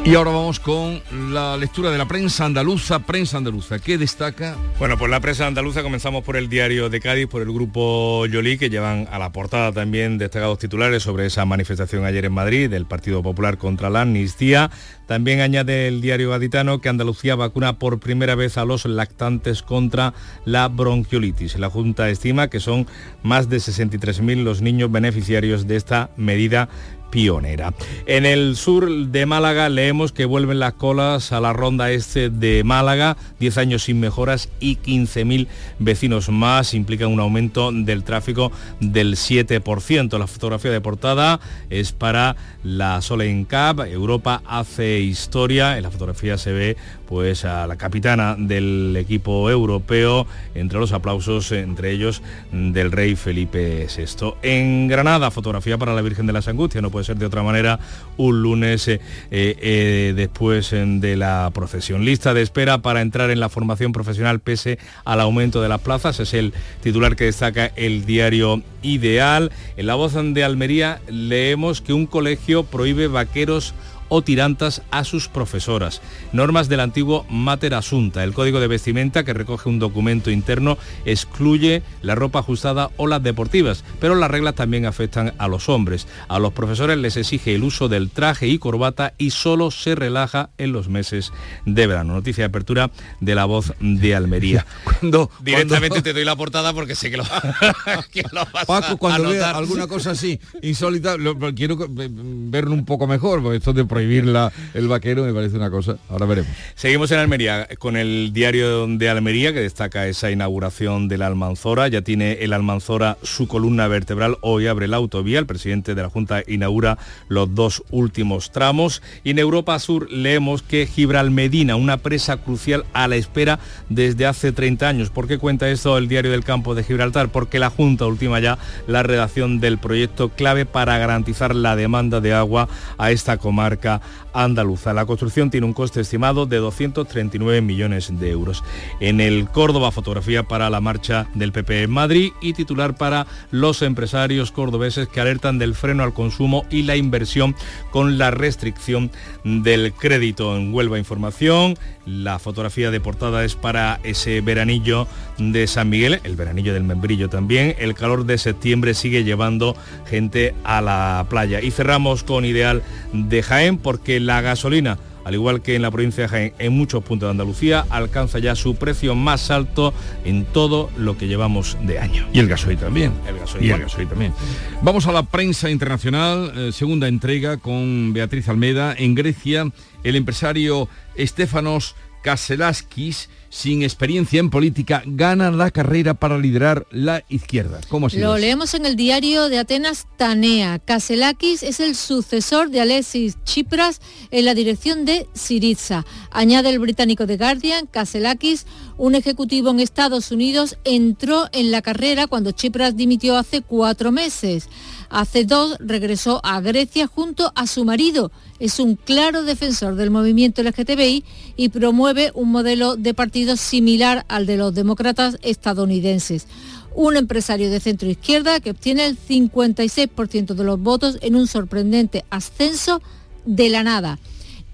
Y ahora vamos con la lectura de la prensa andaluza, prensa andaluza. ¿Qué destaca? Bueno, pues la prensa andaluza comenzamos por el diario de Cádiz, por el grupo Yolí, que llevan a la portada también destacados titulares sobre esa manifestación ayer en Madrid del Partido Popular contra la amnistía. También añade el diario gaditano que Andalucía vacuna por primera vez a los lactantes contra la bronquiolitis. La Junta estima que son más de 63.000 los niños beneficiarios de esta medida pionera. En el sur de Málaga leemos que vuelven las colas a la ronda este de Málaga, 10 años sin mejoras y 15.000 vecinos más, implican un aumento del tráfico del 7%. La fotografía de portada es para la Solen Cup, Europa hace historia, en la fotografía se ve pues a la capitana del equipo europeo entre los aplausos entre ellos del rey Felipe VI. En Granada, fotografía para la Virgen de las Angustias, no puede ser de otra manera, un lunes eh, eh, después eh, de la procesión. Lista de espera para entrar en la formación profesional pese al aumento de las plazas, es el titular que destaca el diario Ideal. En la voz de Almería leemos que un colegio prohíbe vaqueros o tirantas a sus profesoras. Normas del antiguo Mater Asunta. El código de vestimenta que recoge un documento interno excluye la ropa ajustada o las deportivas, pero las reglas también afectan a los hombres. A los profesores les exige el uso del traje y corbata y solo se relaja en los meses de verano. Noticia de apertura de la voz de Almería. Cuando, Directamente te doy la portada porque sé que lo, que lo vas Paco, a cuando vea anotar. alguna cosa así insólita, lo- quiero verlo un poco mejor, porque esto de prohibir la- el vaquero me parece una cosa. Ahora veremos. Seguimos en Almería con el diario de Almería que destaca esa inauguración de la Almanzora. Ya tiene el Almanzora su columna vertebral. Hoy abre la autovía. El presidente de la Junta inaugura los dos últimos tramos. Y en Europa Sur leemos que Gibralmedina, una presa crucial a la espera desde hace 30 años. ¿Por qué cuenta esto el diario del campo de Gibraltar? Porque la Junta ultima ya la redacción del proyecto clave para garantizar la demanda de agua a esta comarca andaluza. La construcción tiene un coste estimado de 239 millones de euros. En el Córdoba, fotografía para la marcha del PP en Madrid y titular para los empresarios cordobeses que alertan del freno al consumo y la inversión con la restricción del crédito. En Huelva Información, la fotografía de portada es para ese veranillo de San Miguel, el veranillo del membrillo también. El calor de septiembre sigue llevando gente a la playa. Y cerramos con Ideal de Jaén porque la gasolina al igual que en la provincia de Jaén, en muchos puntos de Andalucía, alcanza ya su precio más alto en todo lo que llevamos de año. Y el gasoil también. El gasoil Y el igual. gasoil también. Vamos a la prensa internacional, eh, segunda entrega con Beatriz Almeda. En Grecia, el empresario Estefanos Kaselaskis, sin experiencia en política, gana la carrera para liderar la izquierda. ¿Cómo Lo es? leemos en el diario de Atenas Tanea. Kaselakis es el sucesor de Alexis Tsipras en la dirección de Syriza. Añade el británico The Guardian, Kaselakis, un ejecutivo en Estados Unidos, entró en la carrera cuando Tsipras dimitió hace cuatro meses. Hace dos regresó a Grecia junto a su marido. Es un claro defensor del movimiento LGTBI y promueve un modelo de partido similar al de los demócratas estadounidenses. Un empresario de centro izquierda que obtiene el 56% de los votos en un sorprendente ascenso de la nada.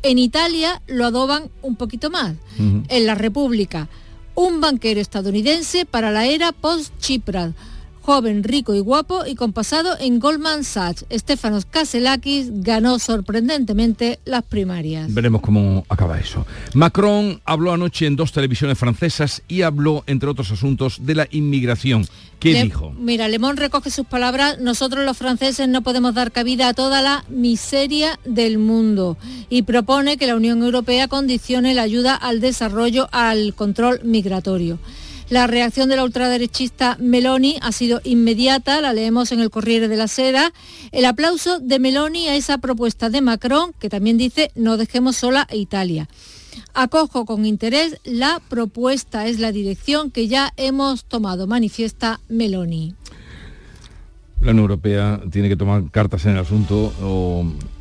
En Italia lo adoban un poquito más. En la República, un banquero estadounidense para la era post-Chipras joven, rico y guapo y con pasado en Goldman Sachs. Stefanos Kaselakis ganó sorprendentemente las primarias. Veremos cómo acaba eso. Macron habló anoche en dos televisiones francesas y habló, entre otros asuntos, de la inmigración. ¿Qué Le- dijo? Mira, Lemón recoge sus palabras, nosotros los franceses no podemos dar cabida a toda la miseria del mundo y propone que la Unión Europea condicione la ayuda al desarrollo al control migratorio. La reacción de la ultraderechista Meloni ha sido inmediata, la leemos en el Corriere de la Sera. El aplauso de Meloni a esa propuesta de Macron, que también dice no dejemos sola a Italia. Acojo con interés la propuesta, es la dirección que ya hemos tomado, manifiesta Meloni. La Unión Europea tiene que tomar cartas en el asunto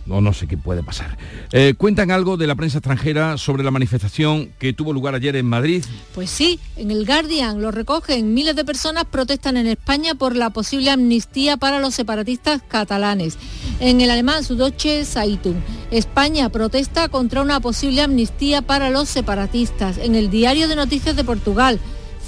o no sé qué puede pasar. Eh, ¿Cuentan algo de la prensa extranjera sobre la manifestación que tuvo lugar ayer en Madrid? Pues sí, en el Guardian lo recogen. Miles de personas protestan en España por la posible amnistía para los separatistas catalanes. En el alemán Süddeutsche Zeitung, España protesta contra una posible amnistía para los separatistas. En el diario de noticias de Portugal,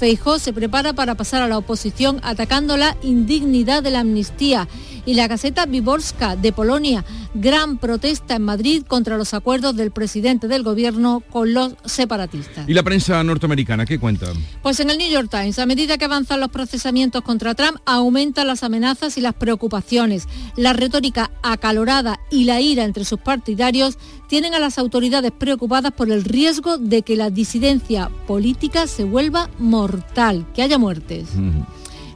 Feijó se prepara para pasar a la oposición atacando la indignidad de la amnistía. Y la Gaceta Wyborska de Polonia, gran protesta en Madrid contra los acuerdos del presidente del gobierno con los separatistas. ¿Y la prensa norteamericana qué cuenta? Pues en el New York Times, a medida que avanzan los procesamientos contra Trump, aumentan las amenazas y las preocupaciones. La retórica acalorada y la ira entre sus partidarios tienen a las autoridades preocupadas por el riesgo de que la disidencia política se vuelva mortal, que haya muertes.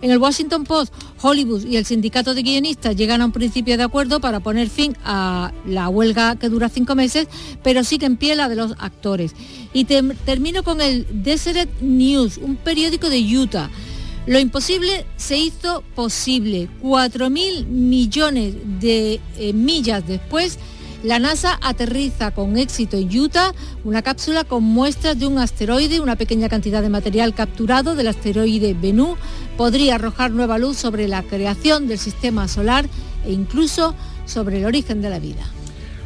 En el Washington Post, Hollywood y el sindicato de guionistas llegan a un principio de acuerdo para poner fin a la huelga que dura cinco meses, pero sigue en pie la de los actores. Y termino con el Deseret News, un periódico de Utah. Lo imposible se hizo posible. 4.000 millones de eh, millas después, la NASA aterriza con éxito en Utah una cápsula con muestras de un asteroide, una pequeña cantidad de material capturado del asteroide Bennu podría arrojar nueva luz sobre la creación del sistema solar e incluso sobre el origen de la vida.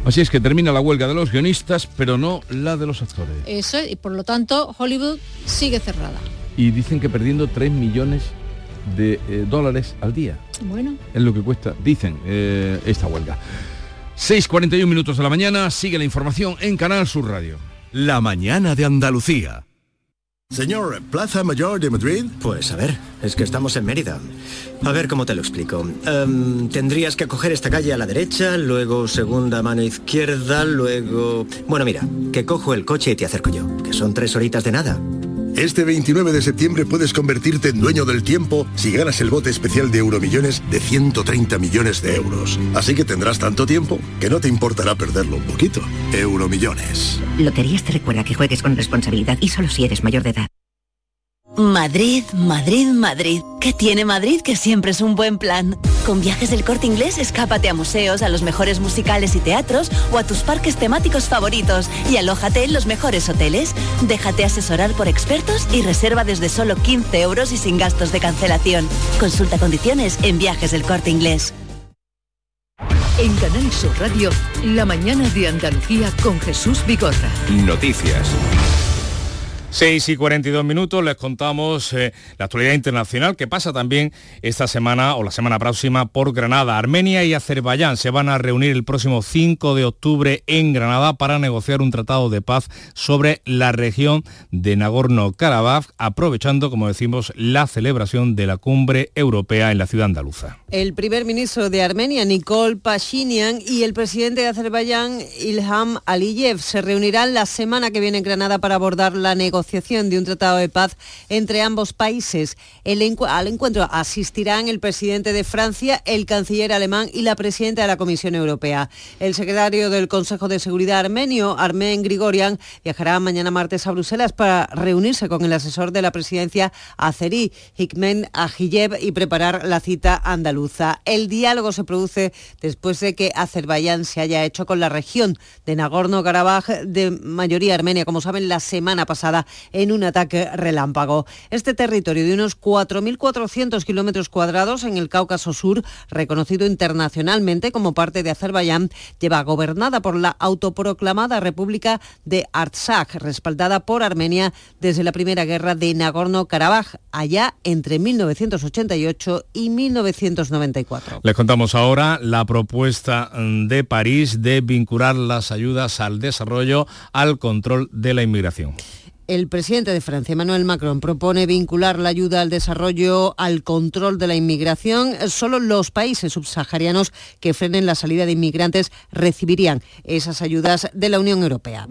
Así es que termina la huelga de los guionistas, pero no la de los actores. Eso es, y por lo tanto Hollywood sigue cerrada. Y dicen que perdiendo 3 millones de eh, dólares al día. Bueno, Es lo que cuesta, dicen, eh, esta huelga. 6.41 minutos de la mañana, sigue la información en Canal Sur Radio. La mañana de Andalucía. Señor, Plaza Mayor de Madrid. Pues a ver, es que estamos en Mérida. A ver cómo te lo explico. Em, tendrías que coger esta calle a la derecha, luego segunda mano izquierda, luego... Bueno, mira, que cojo el coche y te acerco yo, que son tres horitas de nada. Este 29 de septiembre puedes convertirte en dueño del tiempo si ganas el bote especial de Euromillones de 130 millones de euros. Así que tendrás tanto tiempo que no te importará perderlo un poquito. Euromillones. Loterías te recuerda que juegues con responsabilidad y solo si eres mayor de edad. Madrid, Madrid, Madrid. ¿Qué tiene Madrid que siempre es un buen plan? Con viajes del corte inglés, escápate a museos, a los mejores musicales y teatros o a tus parques temáticos favoritos y alójate en los mejores hoteles. Déjate asesorar por expertos y reserva desde solo 15 euros y sin gastos de cancelación. Consulta condiciones en viajes del corte inglés. En Canal Sur Radio, la mañana de Andalucía con Jesús Vigorra. Noticias. 6 y 42 minutos les contamos eh, la actualidad internacional que pasa también esta semana o la semana próxima por Granada. Armenia y Azerbaiyán se van a reunir el próximo 5 de octubre en Granada para negociar un tratado de paz sobre la región de Nagorno-Karabaj, aprovechando, como decimos, la celebración de la cumbre europea en la ciudad andaluza. El primer ministro de Armenia, Nikol Pashinyan, y el presidente de Azerbaiyán, Ilham Aliyev, se reunirán la semana que viene en Granada para abordar la negociación de un tratado de paz entre ambos países. al encuentro asistirán el presidente de Francia, el canciller alemán y la presidenta de la Comisión Europea. El secretario del Consejo de Seguridad armenio, Armen Grigorian, viajará mañana martes a Bruselas para reunirse con el asesor de la presidencia Azeri, Hikmen Ajiyev, y preparar la cita andaluza. El diálogo se produce después de que Azerbaiyán se haya hecho con la región de Nagorno-Karabaj de mayoría armenia, como saben, la semana pasada en un ataque relámpago. Este territorio de unos 4.400 kilómetros cuadrados en el Cáucaso Sur, reconocido internacionalmente como parte de Azerbaiyán, lleva gobernada por la autoproclamada República de Artsakh, respaldada por Armenia desde la Primera Guerra de Nagorno-Karabaj, allá entre 1988 y 1994. Les contamos ahora la propuesta de París de vincular las ayudas al desarrollo al control de la inmigración. El presidente de Francia, Emmanuel Macron, propone vincular la ayuda al desarrollo al control de la inmigración. Solo los países subsaharianos que frenen la salida de inmigrantes recibirían esas ayudas de la Unión Europea.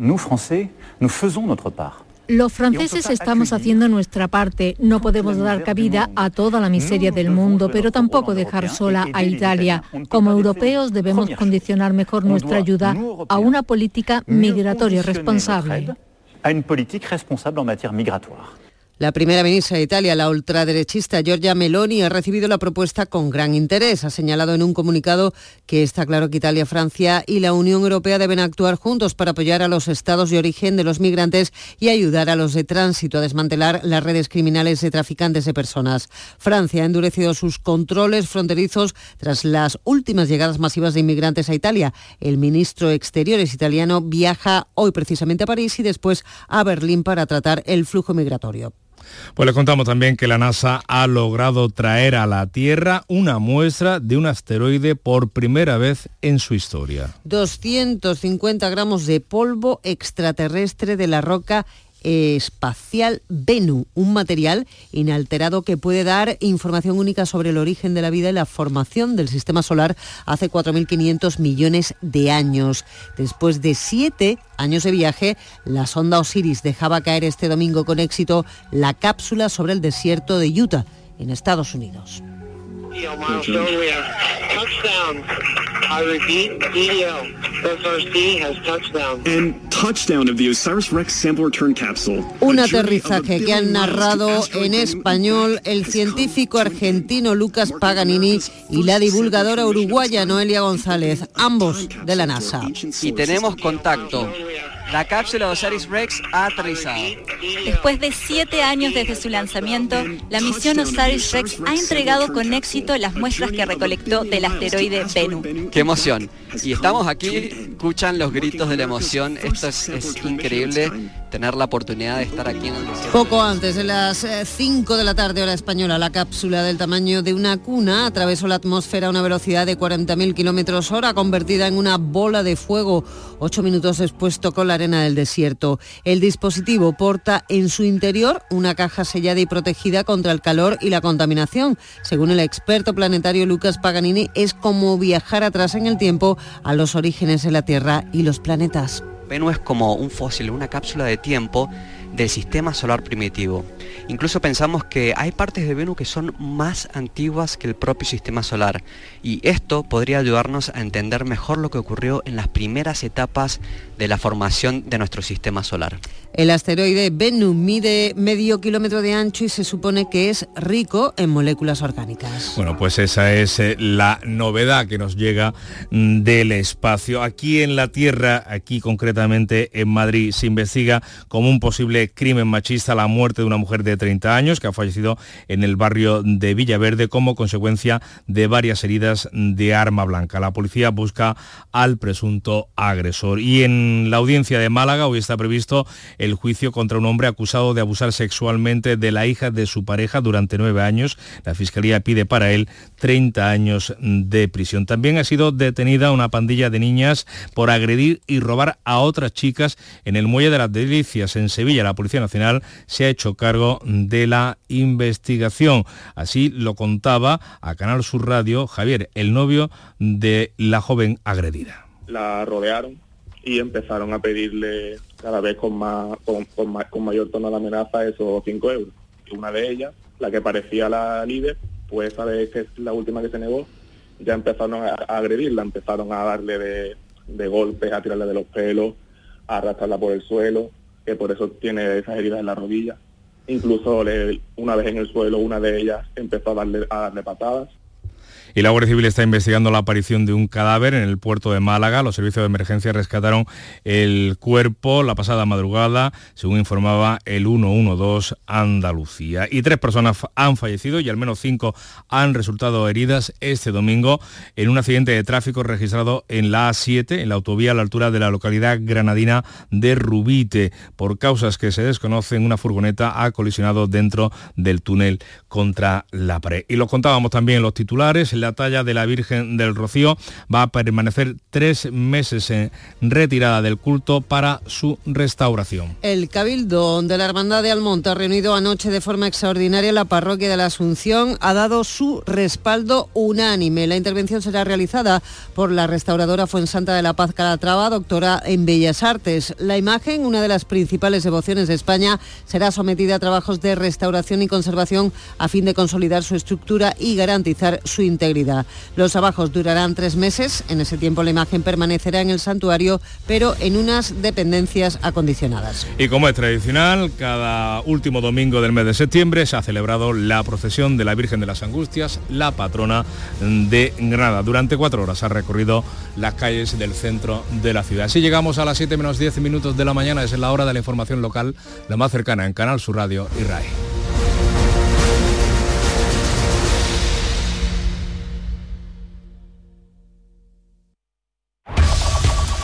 Los franceses estamos haciendo nuestra parte. No podemos dar cabida a toda la miseria del mundo, pero tampoco dejar sola a Italia. Como europeos debemos condicionar mejor nuestra ayuda a una política migratoria responsable à une politique responsable en matière migratoire. La primera ministra de Italia, la ultraderechista Giorgia Meloni, ha recibido la propuesta con gran interés. Ha señalado en un comunicado que está claro que Italia, Francia y la Unión Europea deben actuar juntos para apoyar a los estados de origen de los migrantes y ayudar a los de tránsito a desmantelar las redes criminales de traficantes de personas. Francia ha endurecido sus controles fronterizos tras las últimas llegadas masivas de inmigrantes a Italia. El ministro Exteriores italiano viaja hoy precisamente a París y después a Berlín para tratar el flujo migratorio. Pues les contamos también que la NASA ha logrado traer a la Tierra una muestra de un asteroide por primera vez en su historia. 250 gramos de polvo extraterrestre de la roca espacial Bennu, un material inalterado que puede dar información única sobre el origen de la vida y la formación del sistema solar hace 4.500 millones de años. Después de siete años de viaje, la sonda Osiris dejaba caer este domingo con éxito la cápsula sobre el desierto de Utah, en Estados Unidos. Un aterrizaje que han narrado en español el científico argentino Lucas Paganini y la divulgadora uruguaya Noelia González, ambos de la NASA. Y tenemos contacto. La cápsula Osiris Rex ha aterrizado. Después de siete años desde su lanzamiento, la misión Osiris Rex ha entregado con éxito las muestras que recolectó del asteroide Bennu. ¡Qué emoción! Y estamos aquí, escuchan los gritos de la emoción. Esto es, increíble tener la oportunidad de estar aquí en el desierto. Poco antes de las 5 eh, de la tarde hora española, la cápsula del tamaño de una cuna atravesó la atmósfera a una velocidad de 40.000 kilómetros hora, convertida en una bola de fuego. Ocho minutos después tocó la arena del desierto. El dispositivo porta en su interior una caja sellada y protegida contra el calor y la contaminación. Según el experto planetario Lucas Paganini, es como viajar atrás en el tiempo a los orígenes de la Tierra y los planetas. Venus es como un fósil, una cápsula de tiempo del sistema solar primitivo. Incluso pensamos que hay partes de Venus que son más antiguas que el propio sistema solar y esto podría ayudarnos a entender mejor lo que ocurrió en las primeras etapas de la formación de nuestro sistema solar. El asteroide Bennu mide medio kilómetro de ancho y se supone que es rico en moléculas orgánicas. Bueno, pues esa es eh, la novedad que nos llega mm, del espacio. Aquí en la Tierra, aquí concretamente en Madrid, se investiga como un posible posible crimen machista, la muerte de una mujer de 30 años que ha fallecido en el barrio de Villaverde como consecuencia de varias heridas de arma blanca. La policía busca al presunto agresor. Y en la audiencia de Málaga hoy está previsto el juicio contra un hombre acusado de abusar sexualmente de la hija de su pareja durante nueve años. La Fiscalía pide para él 30 años de prisión. También ha sido detenida una pandilla de niñas por agredir y robar a otras chicas en el Muelle de las Delicias en Sevilla. La Policía Nacional se ha hecho cargo de la investigación. Así lo contaba a Canal Sur Radio Javier, el novio de la joven agredida. La rodearon y empezaron a pedirle cada vez con más con, mayor tono de amenaza esos 5 euros. Una de ellas, la que parecía la líder, pues esa que es la última que se negó, ya empezaron a, agredirla, empezaron a darle de, golpes, a tirarle de los pelos, a arrastrarla por el suelo, que por eso tiene esas heridas en la rodilla. Incluso una vez en el suelo, una de ellas empezó a darle, a darle patadas y la Guardia Civil está investigando la aparición de un cadáver en el puerto de Málaga. Los servicios de emergencia rescataron el cuerpo la pasada madrugada, según informaba el 112 Andalucía. Y tres personas han fallecido y al menos cinco han resultado heridas este domingo en un accidente de tráfico registrado en la A7, en la autovía a la altura de la localidad granadina de Rubite. Por causas que se desconocen, una furgoneta ha colisionado dentro del túnel contra la pared. Y lo contábamos también los titulares la talla de la Virgen del Rocío va a permanecer tres meses en retirada del culto para su restauración. El Cabildo de la Hermandad de Almonte, reunido anoche de forma extraordinaria la parroquia de la Asunción, ha dado su respaldo unánime. La intervención será realizada por la restauradora Fuensanta de la Paz Calatrava, doctora en Bellas Artes. La imagen, una de las principales devociones de España, será sometida a trabajos de restauración y conservación a fin de consolidar su estructura y garantizar su los trabajos durarán tres meses. En ese tiempo la imagen permanecerá en el santuario, pero en unas dependencias acondicionadas. Y como es tradicional, cada último domingo del mes de septiembre se ha celebrado la procesión de la Virgen de las Angustias, la patrona de Granada. Durante cuatro horas ha recorrido las calles del centro de la ciudad. Así llegamos a las 7 menos 10 minutos de la mañana, es la hora de la información local, la más cercana en Canal Sur Radio y RAI.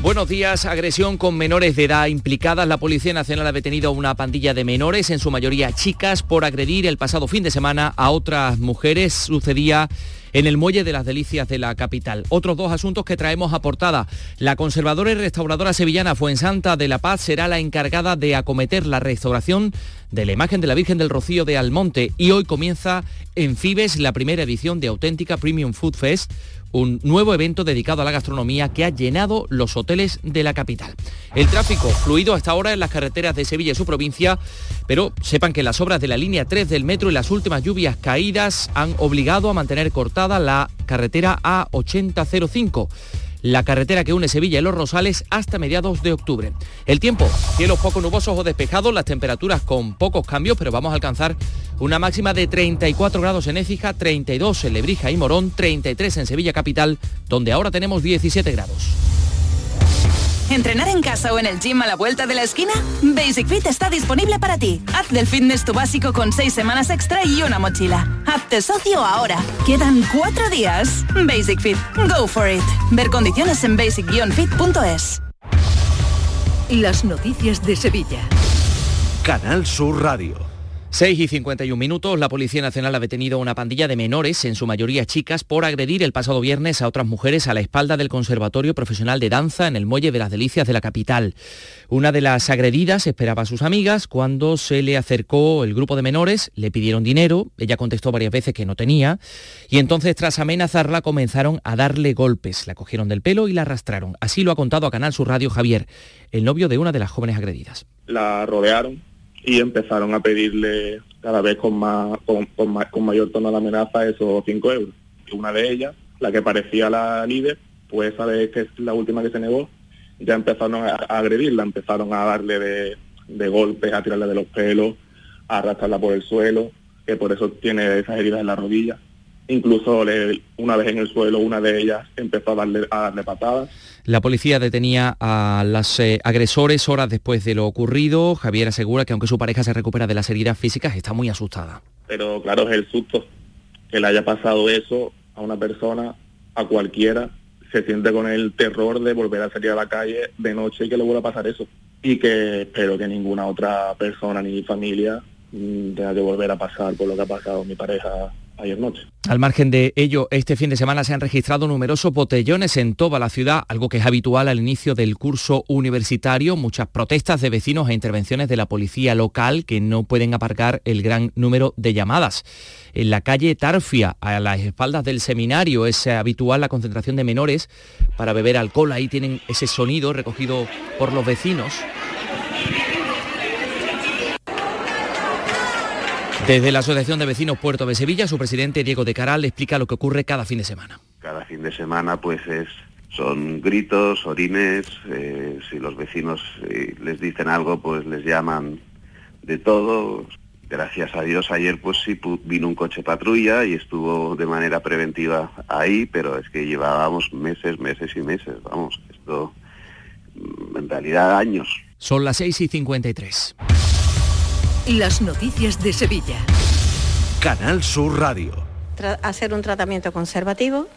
Buenos días. Agresión con menores de edad implicadas. La Policía Nacional ha detenido a una pandilla de menores, en su mayoría chicas, por agredir el pasado fin de semana a otras mujeres. Sucedía en el Muelle de las Delicias de la capital. Otros dos asuntos que traemos a portada. La conservadora y restauradora sevillana Fuensanta de la Paz será la encargada de acometer la restauración de la imagen de la Virgen del Rocío de Almonte y hoy comienza en Fibes la primera edición de Auténtica Premium Food Fest un nuevo evento dedicado a la gastronomía que ha llenado los hoteles de la capital. El tráfico fluido hasta ahora en las carreteras de Sevilla y su provincia, pero sepan que las obras de la línea 3 del metro y las últimas lluvias caídas han obligado a mantener cortada la carretera A8005 la carretera que une Sevilla y Los Rosales hasta mediados de octubre. El tiempo, cielos poco nubosos o despejados, las temperaturas con pocos cambios, pero vamos a alcanzar una máxima de 34 grados en Écija, 32 en Lebrija y Morón, 33 en Sevilla Capital, donde ahora tenemos 17 grados. ¿Entrenar en casa o en el gym a la vuelta de la esquina? Basic Fit está disponible para ti. Haz del fitness tu básico con seis semanas extra y una mochila. Hazte socio ahora. Quedan cuatro días. Basic Fit. Go for it. Ver condiciones en basic-fit.es. Las noticias de Sevilla. Canal Sur Radio. 6 y 51 minutos, la Policía Nacional ha detenido a una pandilla de menores, en su mayoría chicas, por agredir el pasado viernes a otras mujeres a la espalda del Conservatorio Profesional de Danza en el Muelle de las Delicias de la capital. Una de las agredidas esperaba a sus amigas cuando se le acercó el grupo de menores, le pidieron dinero, ella contestó varias veces que no tenía, y entonces tras amenazarla comenzaron a darle golpes, la cogieron del pelo y la arrastraron. Así lo ha contado a Canal Sur Radio Javier, el novio de una de las jóvenes agredidas. La rodearon y empezaron a pedirle cada vez con más con, con, mayor tono de amenaza esos 5 euros. Y una de ellas, la que parecía la líder, pues esa que es la última que se negó, ya empezaron a, agredirla, empezaron a darle de, de, golpes, a tirarle de los pelos, a arrastrarla por el suelo, que por eso tiene esas heridas en la rodilla. Incluso una vez en el suelo, una de ellas empezó a darle, a darle patadas. La policía detenía a los eh, agresores horas después de lo ocurrido. Javier asegura que aunque su pareja se recupera de las heridas físicas, está muy asustada. Pero claro, es el susto que le haya pasado eso a una persona, a cualquiera, se siente con el terror de volver a salir a la calle de noche y que le vuelva a pasar eso. Y que espero que ninguna otra persona ni familia mm, tenga que volver a pasar por lo que ha pasado mi pareja ayer noche. Al margen de ello, este fin de semana se han registrado numerosos botellones en toda la ciudad, algo que es habitual al inicio del curso universitario, muchas protestas de vecinos e intervenciones de la policía local que no pueden aparcar el gran número de llamadas. En la calle Tarfia, a las espaldas del seminario, es habitual la concentración de menores para beber alcohol. Ahí tienen ese sonido recogido por los vecinos. Desde la Asociación de Vecinos Puerto de Sevilla, su presidente Diego de Caral explica lo que ocurre cada fin de semana. Cada fin de semana pues es son gritos, orines, eh, si los vecinos eh, les dicen algo pues les llaman de todo. Gracias a Dios ayer pues sí vino un coche patrulla y estuvo de manera preventiva ahí, pero es que llevábamos meses, meses y meses, vamos, esto mm, en realidad años. Son las 6 y 53. Las noticias de Sevilla. Canal Sur Radio. hacer un tratamiento conservativo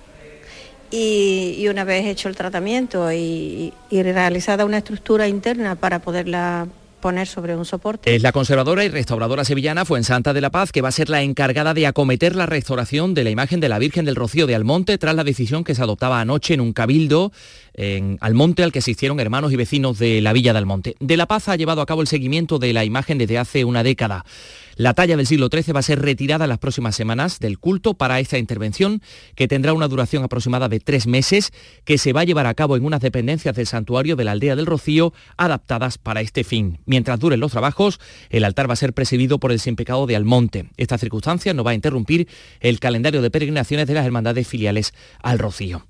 y, una vez hecho el tratamiento y, y realizada una estructura interna para poderla poner sobre un soporte. Es la conservadora y restauradora sevillana Fuensanta de la Paz que va a ser la encargada de acometer la restauración de la imagen de la Virgen del Rocío de Almonte tras la decisión que se adoptaba anoche en un cabildo en Almonte al que asistieron hermanos y vecinos de la Villa de Almonte. De la Paz ha llevado a cabo el seguimiento de la imagen desde hace una década. La talla del siglo XIII va a ser retirada en las próximas semanas del culto para esta intervención, que tendrá una duración aproximada de tres meses, que se va a llevar a cabo en unas dependencias del santuario de la aldea del Rocío, adaptadas para este fin. Mientras duren los trabajos, el altar va a ser presidido por el sin pecado de Almonte. Esta circunstancia no va a interrumpir el calendario de peregrinaciones de las hermandades filiales al Rocío.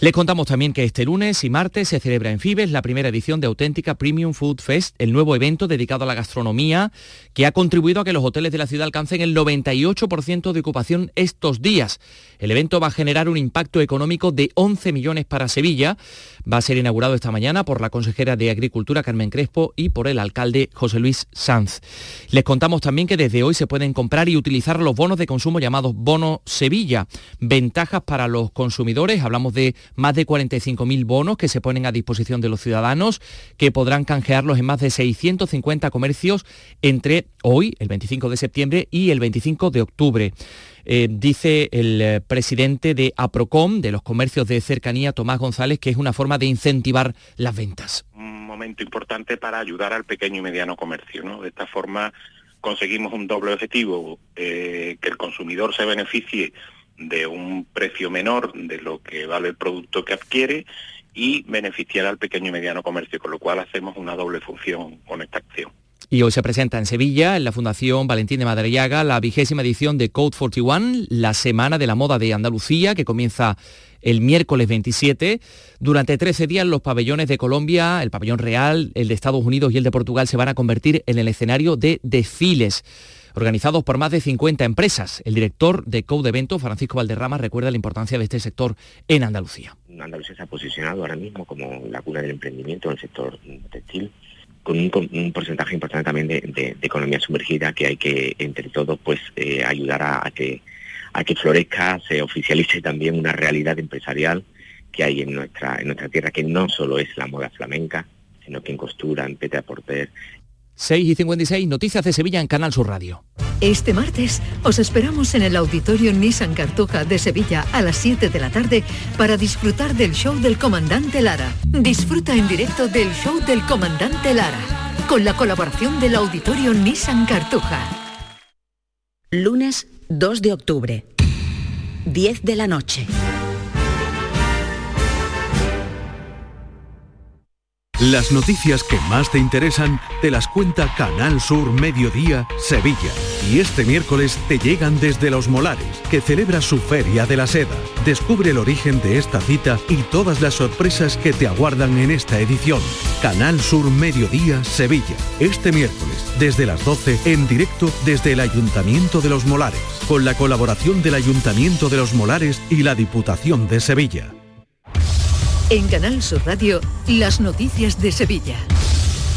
Les contamos también que este lunes y martes se celebra en Fibes la primera edición de Auténtica Premium Food Fest, el nuevo evento dedicado a la gastronomía que ha contribuido a que los hoteles de la ciudad alcancen el 98% de ocupación estos días. El evento va a generar un impacto económico de 11 millones para Sevilla. Va a ser inaugurado esta mañana por la consejera de Agricultura Carmen Crespo y por el alcalde José Luis Sanz. Les contamos también que desde hoy se pueden comprar y utilizar los bonos de consumo llamados Bono Sevilla. Ventajas para los consumidores. Hablamos de más de 45.000 bonos que se ponen a disposición de los ciudadanos, que podrán canjearlos en más de 650 comercios entre hoy, el 25 de septiembre, y el 25 de octubre. Eh, dice el eh, presidente de APROCOM, de los comercios de cercanía, Tomás González, que es una forma de incentivar las ventas. Un momento importante para ayudar al pequeño y mediano comercio. ¿no? De esta forma conseguimos un doble objetivo, eh, que el consumidor se beneficie de un precio menor de lo que vale el producto que adquiere y beneficiar al pequeño y mediano comercio, con lo cual hacemos una doble función con esta acción. Y hoy se presenta en Sevilla, en la Fundación Valentín de Madariaga, la vigésima edición de Code 41, la Semana de la Moda de Andalucía, que comienza el miércoles 27. Durante 13 días los pabellones de Colombia, el pabellón real, el de Estados Unidos y el de Portugal se van a convertir en el escenario de desfiles organizados por más de 50 empresas. El director de Code Evento, Francisco Valderrama, recuerda la importancia de este sector en Andalucía. Andalucía se ha posicionado ahora mismo como la cuna del emprendimiento en el sector textil con un, porcentaje importante también de, economía sumergida que hay que entre todos pues eh, ayudar a, que a que florezca, se oficialice también una realidad empresarial que hay en nuestra en nuestra tierra que no solo es la moda flamenca, sino que en costura, en pete a porter, 6 y 56, Noticias de Sevilla en Canal Sur Radio. Este martes os esperamos en el Auditorio Nissan Cartuja de Sevilla a las 7 de la tarde para disfrutar del show del comandante Lara. Disfruta en directo del show del comandante Lara, con la colaboración del Auditorio Nissan Cartuja. Lunes 2 de octubre, 10 de la noche. Las noticias que más te interesan te las cuenta Canal Sur Mediodía Sevilla. Y este miércoles te llegan desde Los Molares, que celebra su Feria de la Seda. Descubre el origen de esta cita y todas las sorpresas que te aguardan en esta edición. Canal Sur Mediodía Sevilla. Este miércoles, desde las 12, en directo desde el Ayuntamiento de Los Molares, con la colaboración del Ayuntamiento de Los Molares y la Diputación de Sevilla. En Canal Sur Radio, las noticias de Sevilla.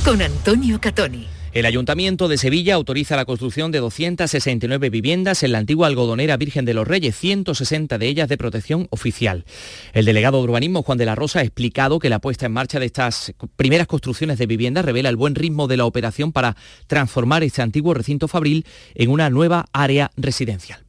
Con Antonio Catoni. El Ayuntamiento de Sevilla autoriza la construcción de 269 viviendas en la antigua algodonera Virgen de los Reyes, 160 de ellas de protección oficial. El delegado de urbanismo, Juan de la Rosa, ha explicado que la puesta en marcha de estas primeras construcciones de viviendas revela el buen ritmo de la operación para transformar este antiguo recinto fabril en una nueva área residencial.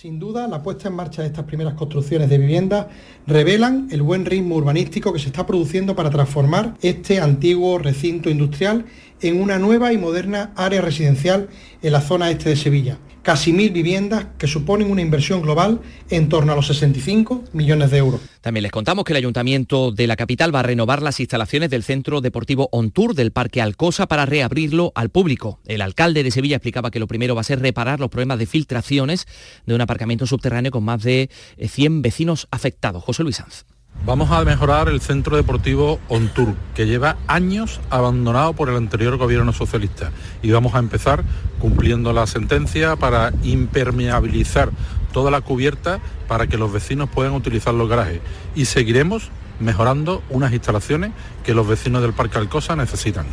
Sin duda, la puesta en marcha de estas primeras construcciones de viviendas revelan el buen ritmo urbanístico que se está produciendo para transformar este antiguo recinto industrial en una nueva y moderna área residencial en la zona este de Sevilla casi mil viviendas que suponen una inversión global en torno a los 65 millones de euros. También les contamos que el Ayuntamiento de la capital va a renovar las instalaciones del Centro Deportivo On Tour del Parque Alcosa para reabrirlo al público. El alcalde de Sevilla explicaba que lo primero va a ser reparar los problemas de filtraciones de un aparcamiento subterráneo con más de 100 eh, vecinos afectados. José Luis Sanz. Vamos a mejorar el centro deportivo On Tour, que lleva años abandonado por el anterior gobierno socialista. Y vamos a empezar cumpliendo la sentencia para impermeabilizar toda la cubierta para que los vecinos puedan utilizar los garajes. Y seguiremos mejorando unas instalaciones que los vecinos del Parque Alcosa necesitan.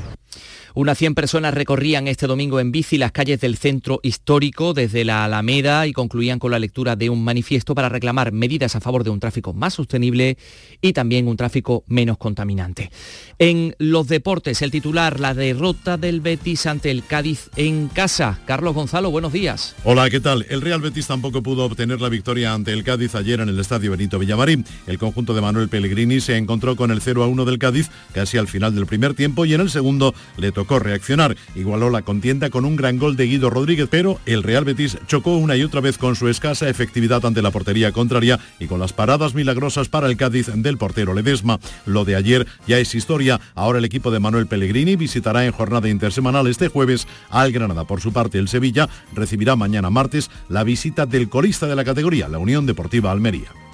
Unas 100 personas recorrían este domingo en bici las calles del centro histórico desde la Alameda y concluían con la lectura de un manifiesto para reclamar medidas a favor de un tráfico más sostenible y también un tráfico menos contaminante. En los deportes, el titular, la derrota del Betis ante el Cádiz en casa. Carlos Gonzalo, buenos días. Hola, ¿qué tal? El Real Betis tampoco pudo obtener la victoria ante el Cádiz ayer en el Estadio Benito Villamarín. El conjunto de Manuel Pellegrini se encontró con el 0 a 1 del Cádiz casi al final del primer tiempo y en el segundo le tocó reaccionar. Igualó la contienda con un gran gol de Guido Rodríguez, pero el Real Betis chocó una y otra vez con su escasa efectividad ante la portería contraria y con las paradas milagrosas para el Cádiz del portero Ledesma. Lo de ayer ya es historia. Ahora el equipo de Manuel Pellegrini visitará en jornada intersemanal este jueves al Granada. Por su parte, el Sevilla recibirá mañana martes la visita del colista de la categoría, la Unión Deportiva Almería.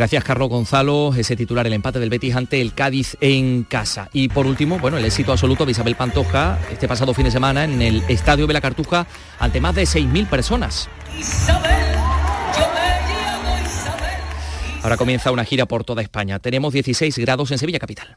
Gracias, Carlos Gonzalo. Ese titular, el empate del Betis ante el Cádiz en casa. Y por último, bueno, el éxito absoluto de Isabel Pantoja este pasado fin de semana en el Estadio de la Cartuja ante más de 6.000 personas. Ahora comienza una gira por toda España. Tenemos 16 grados en Sevilla Capital.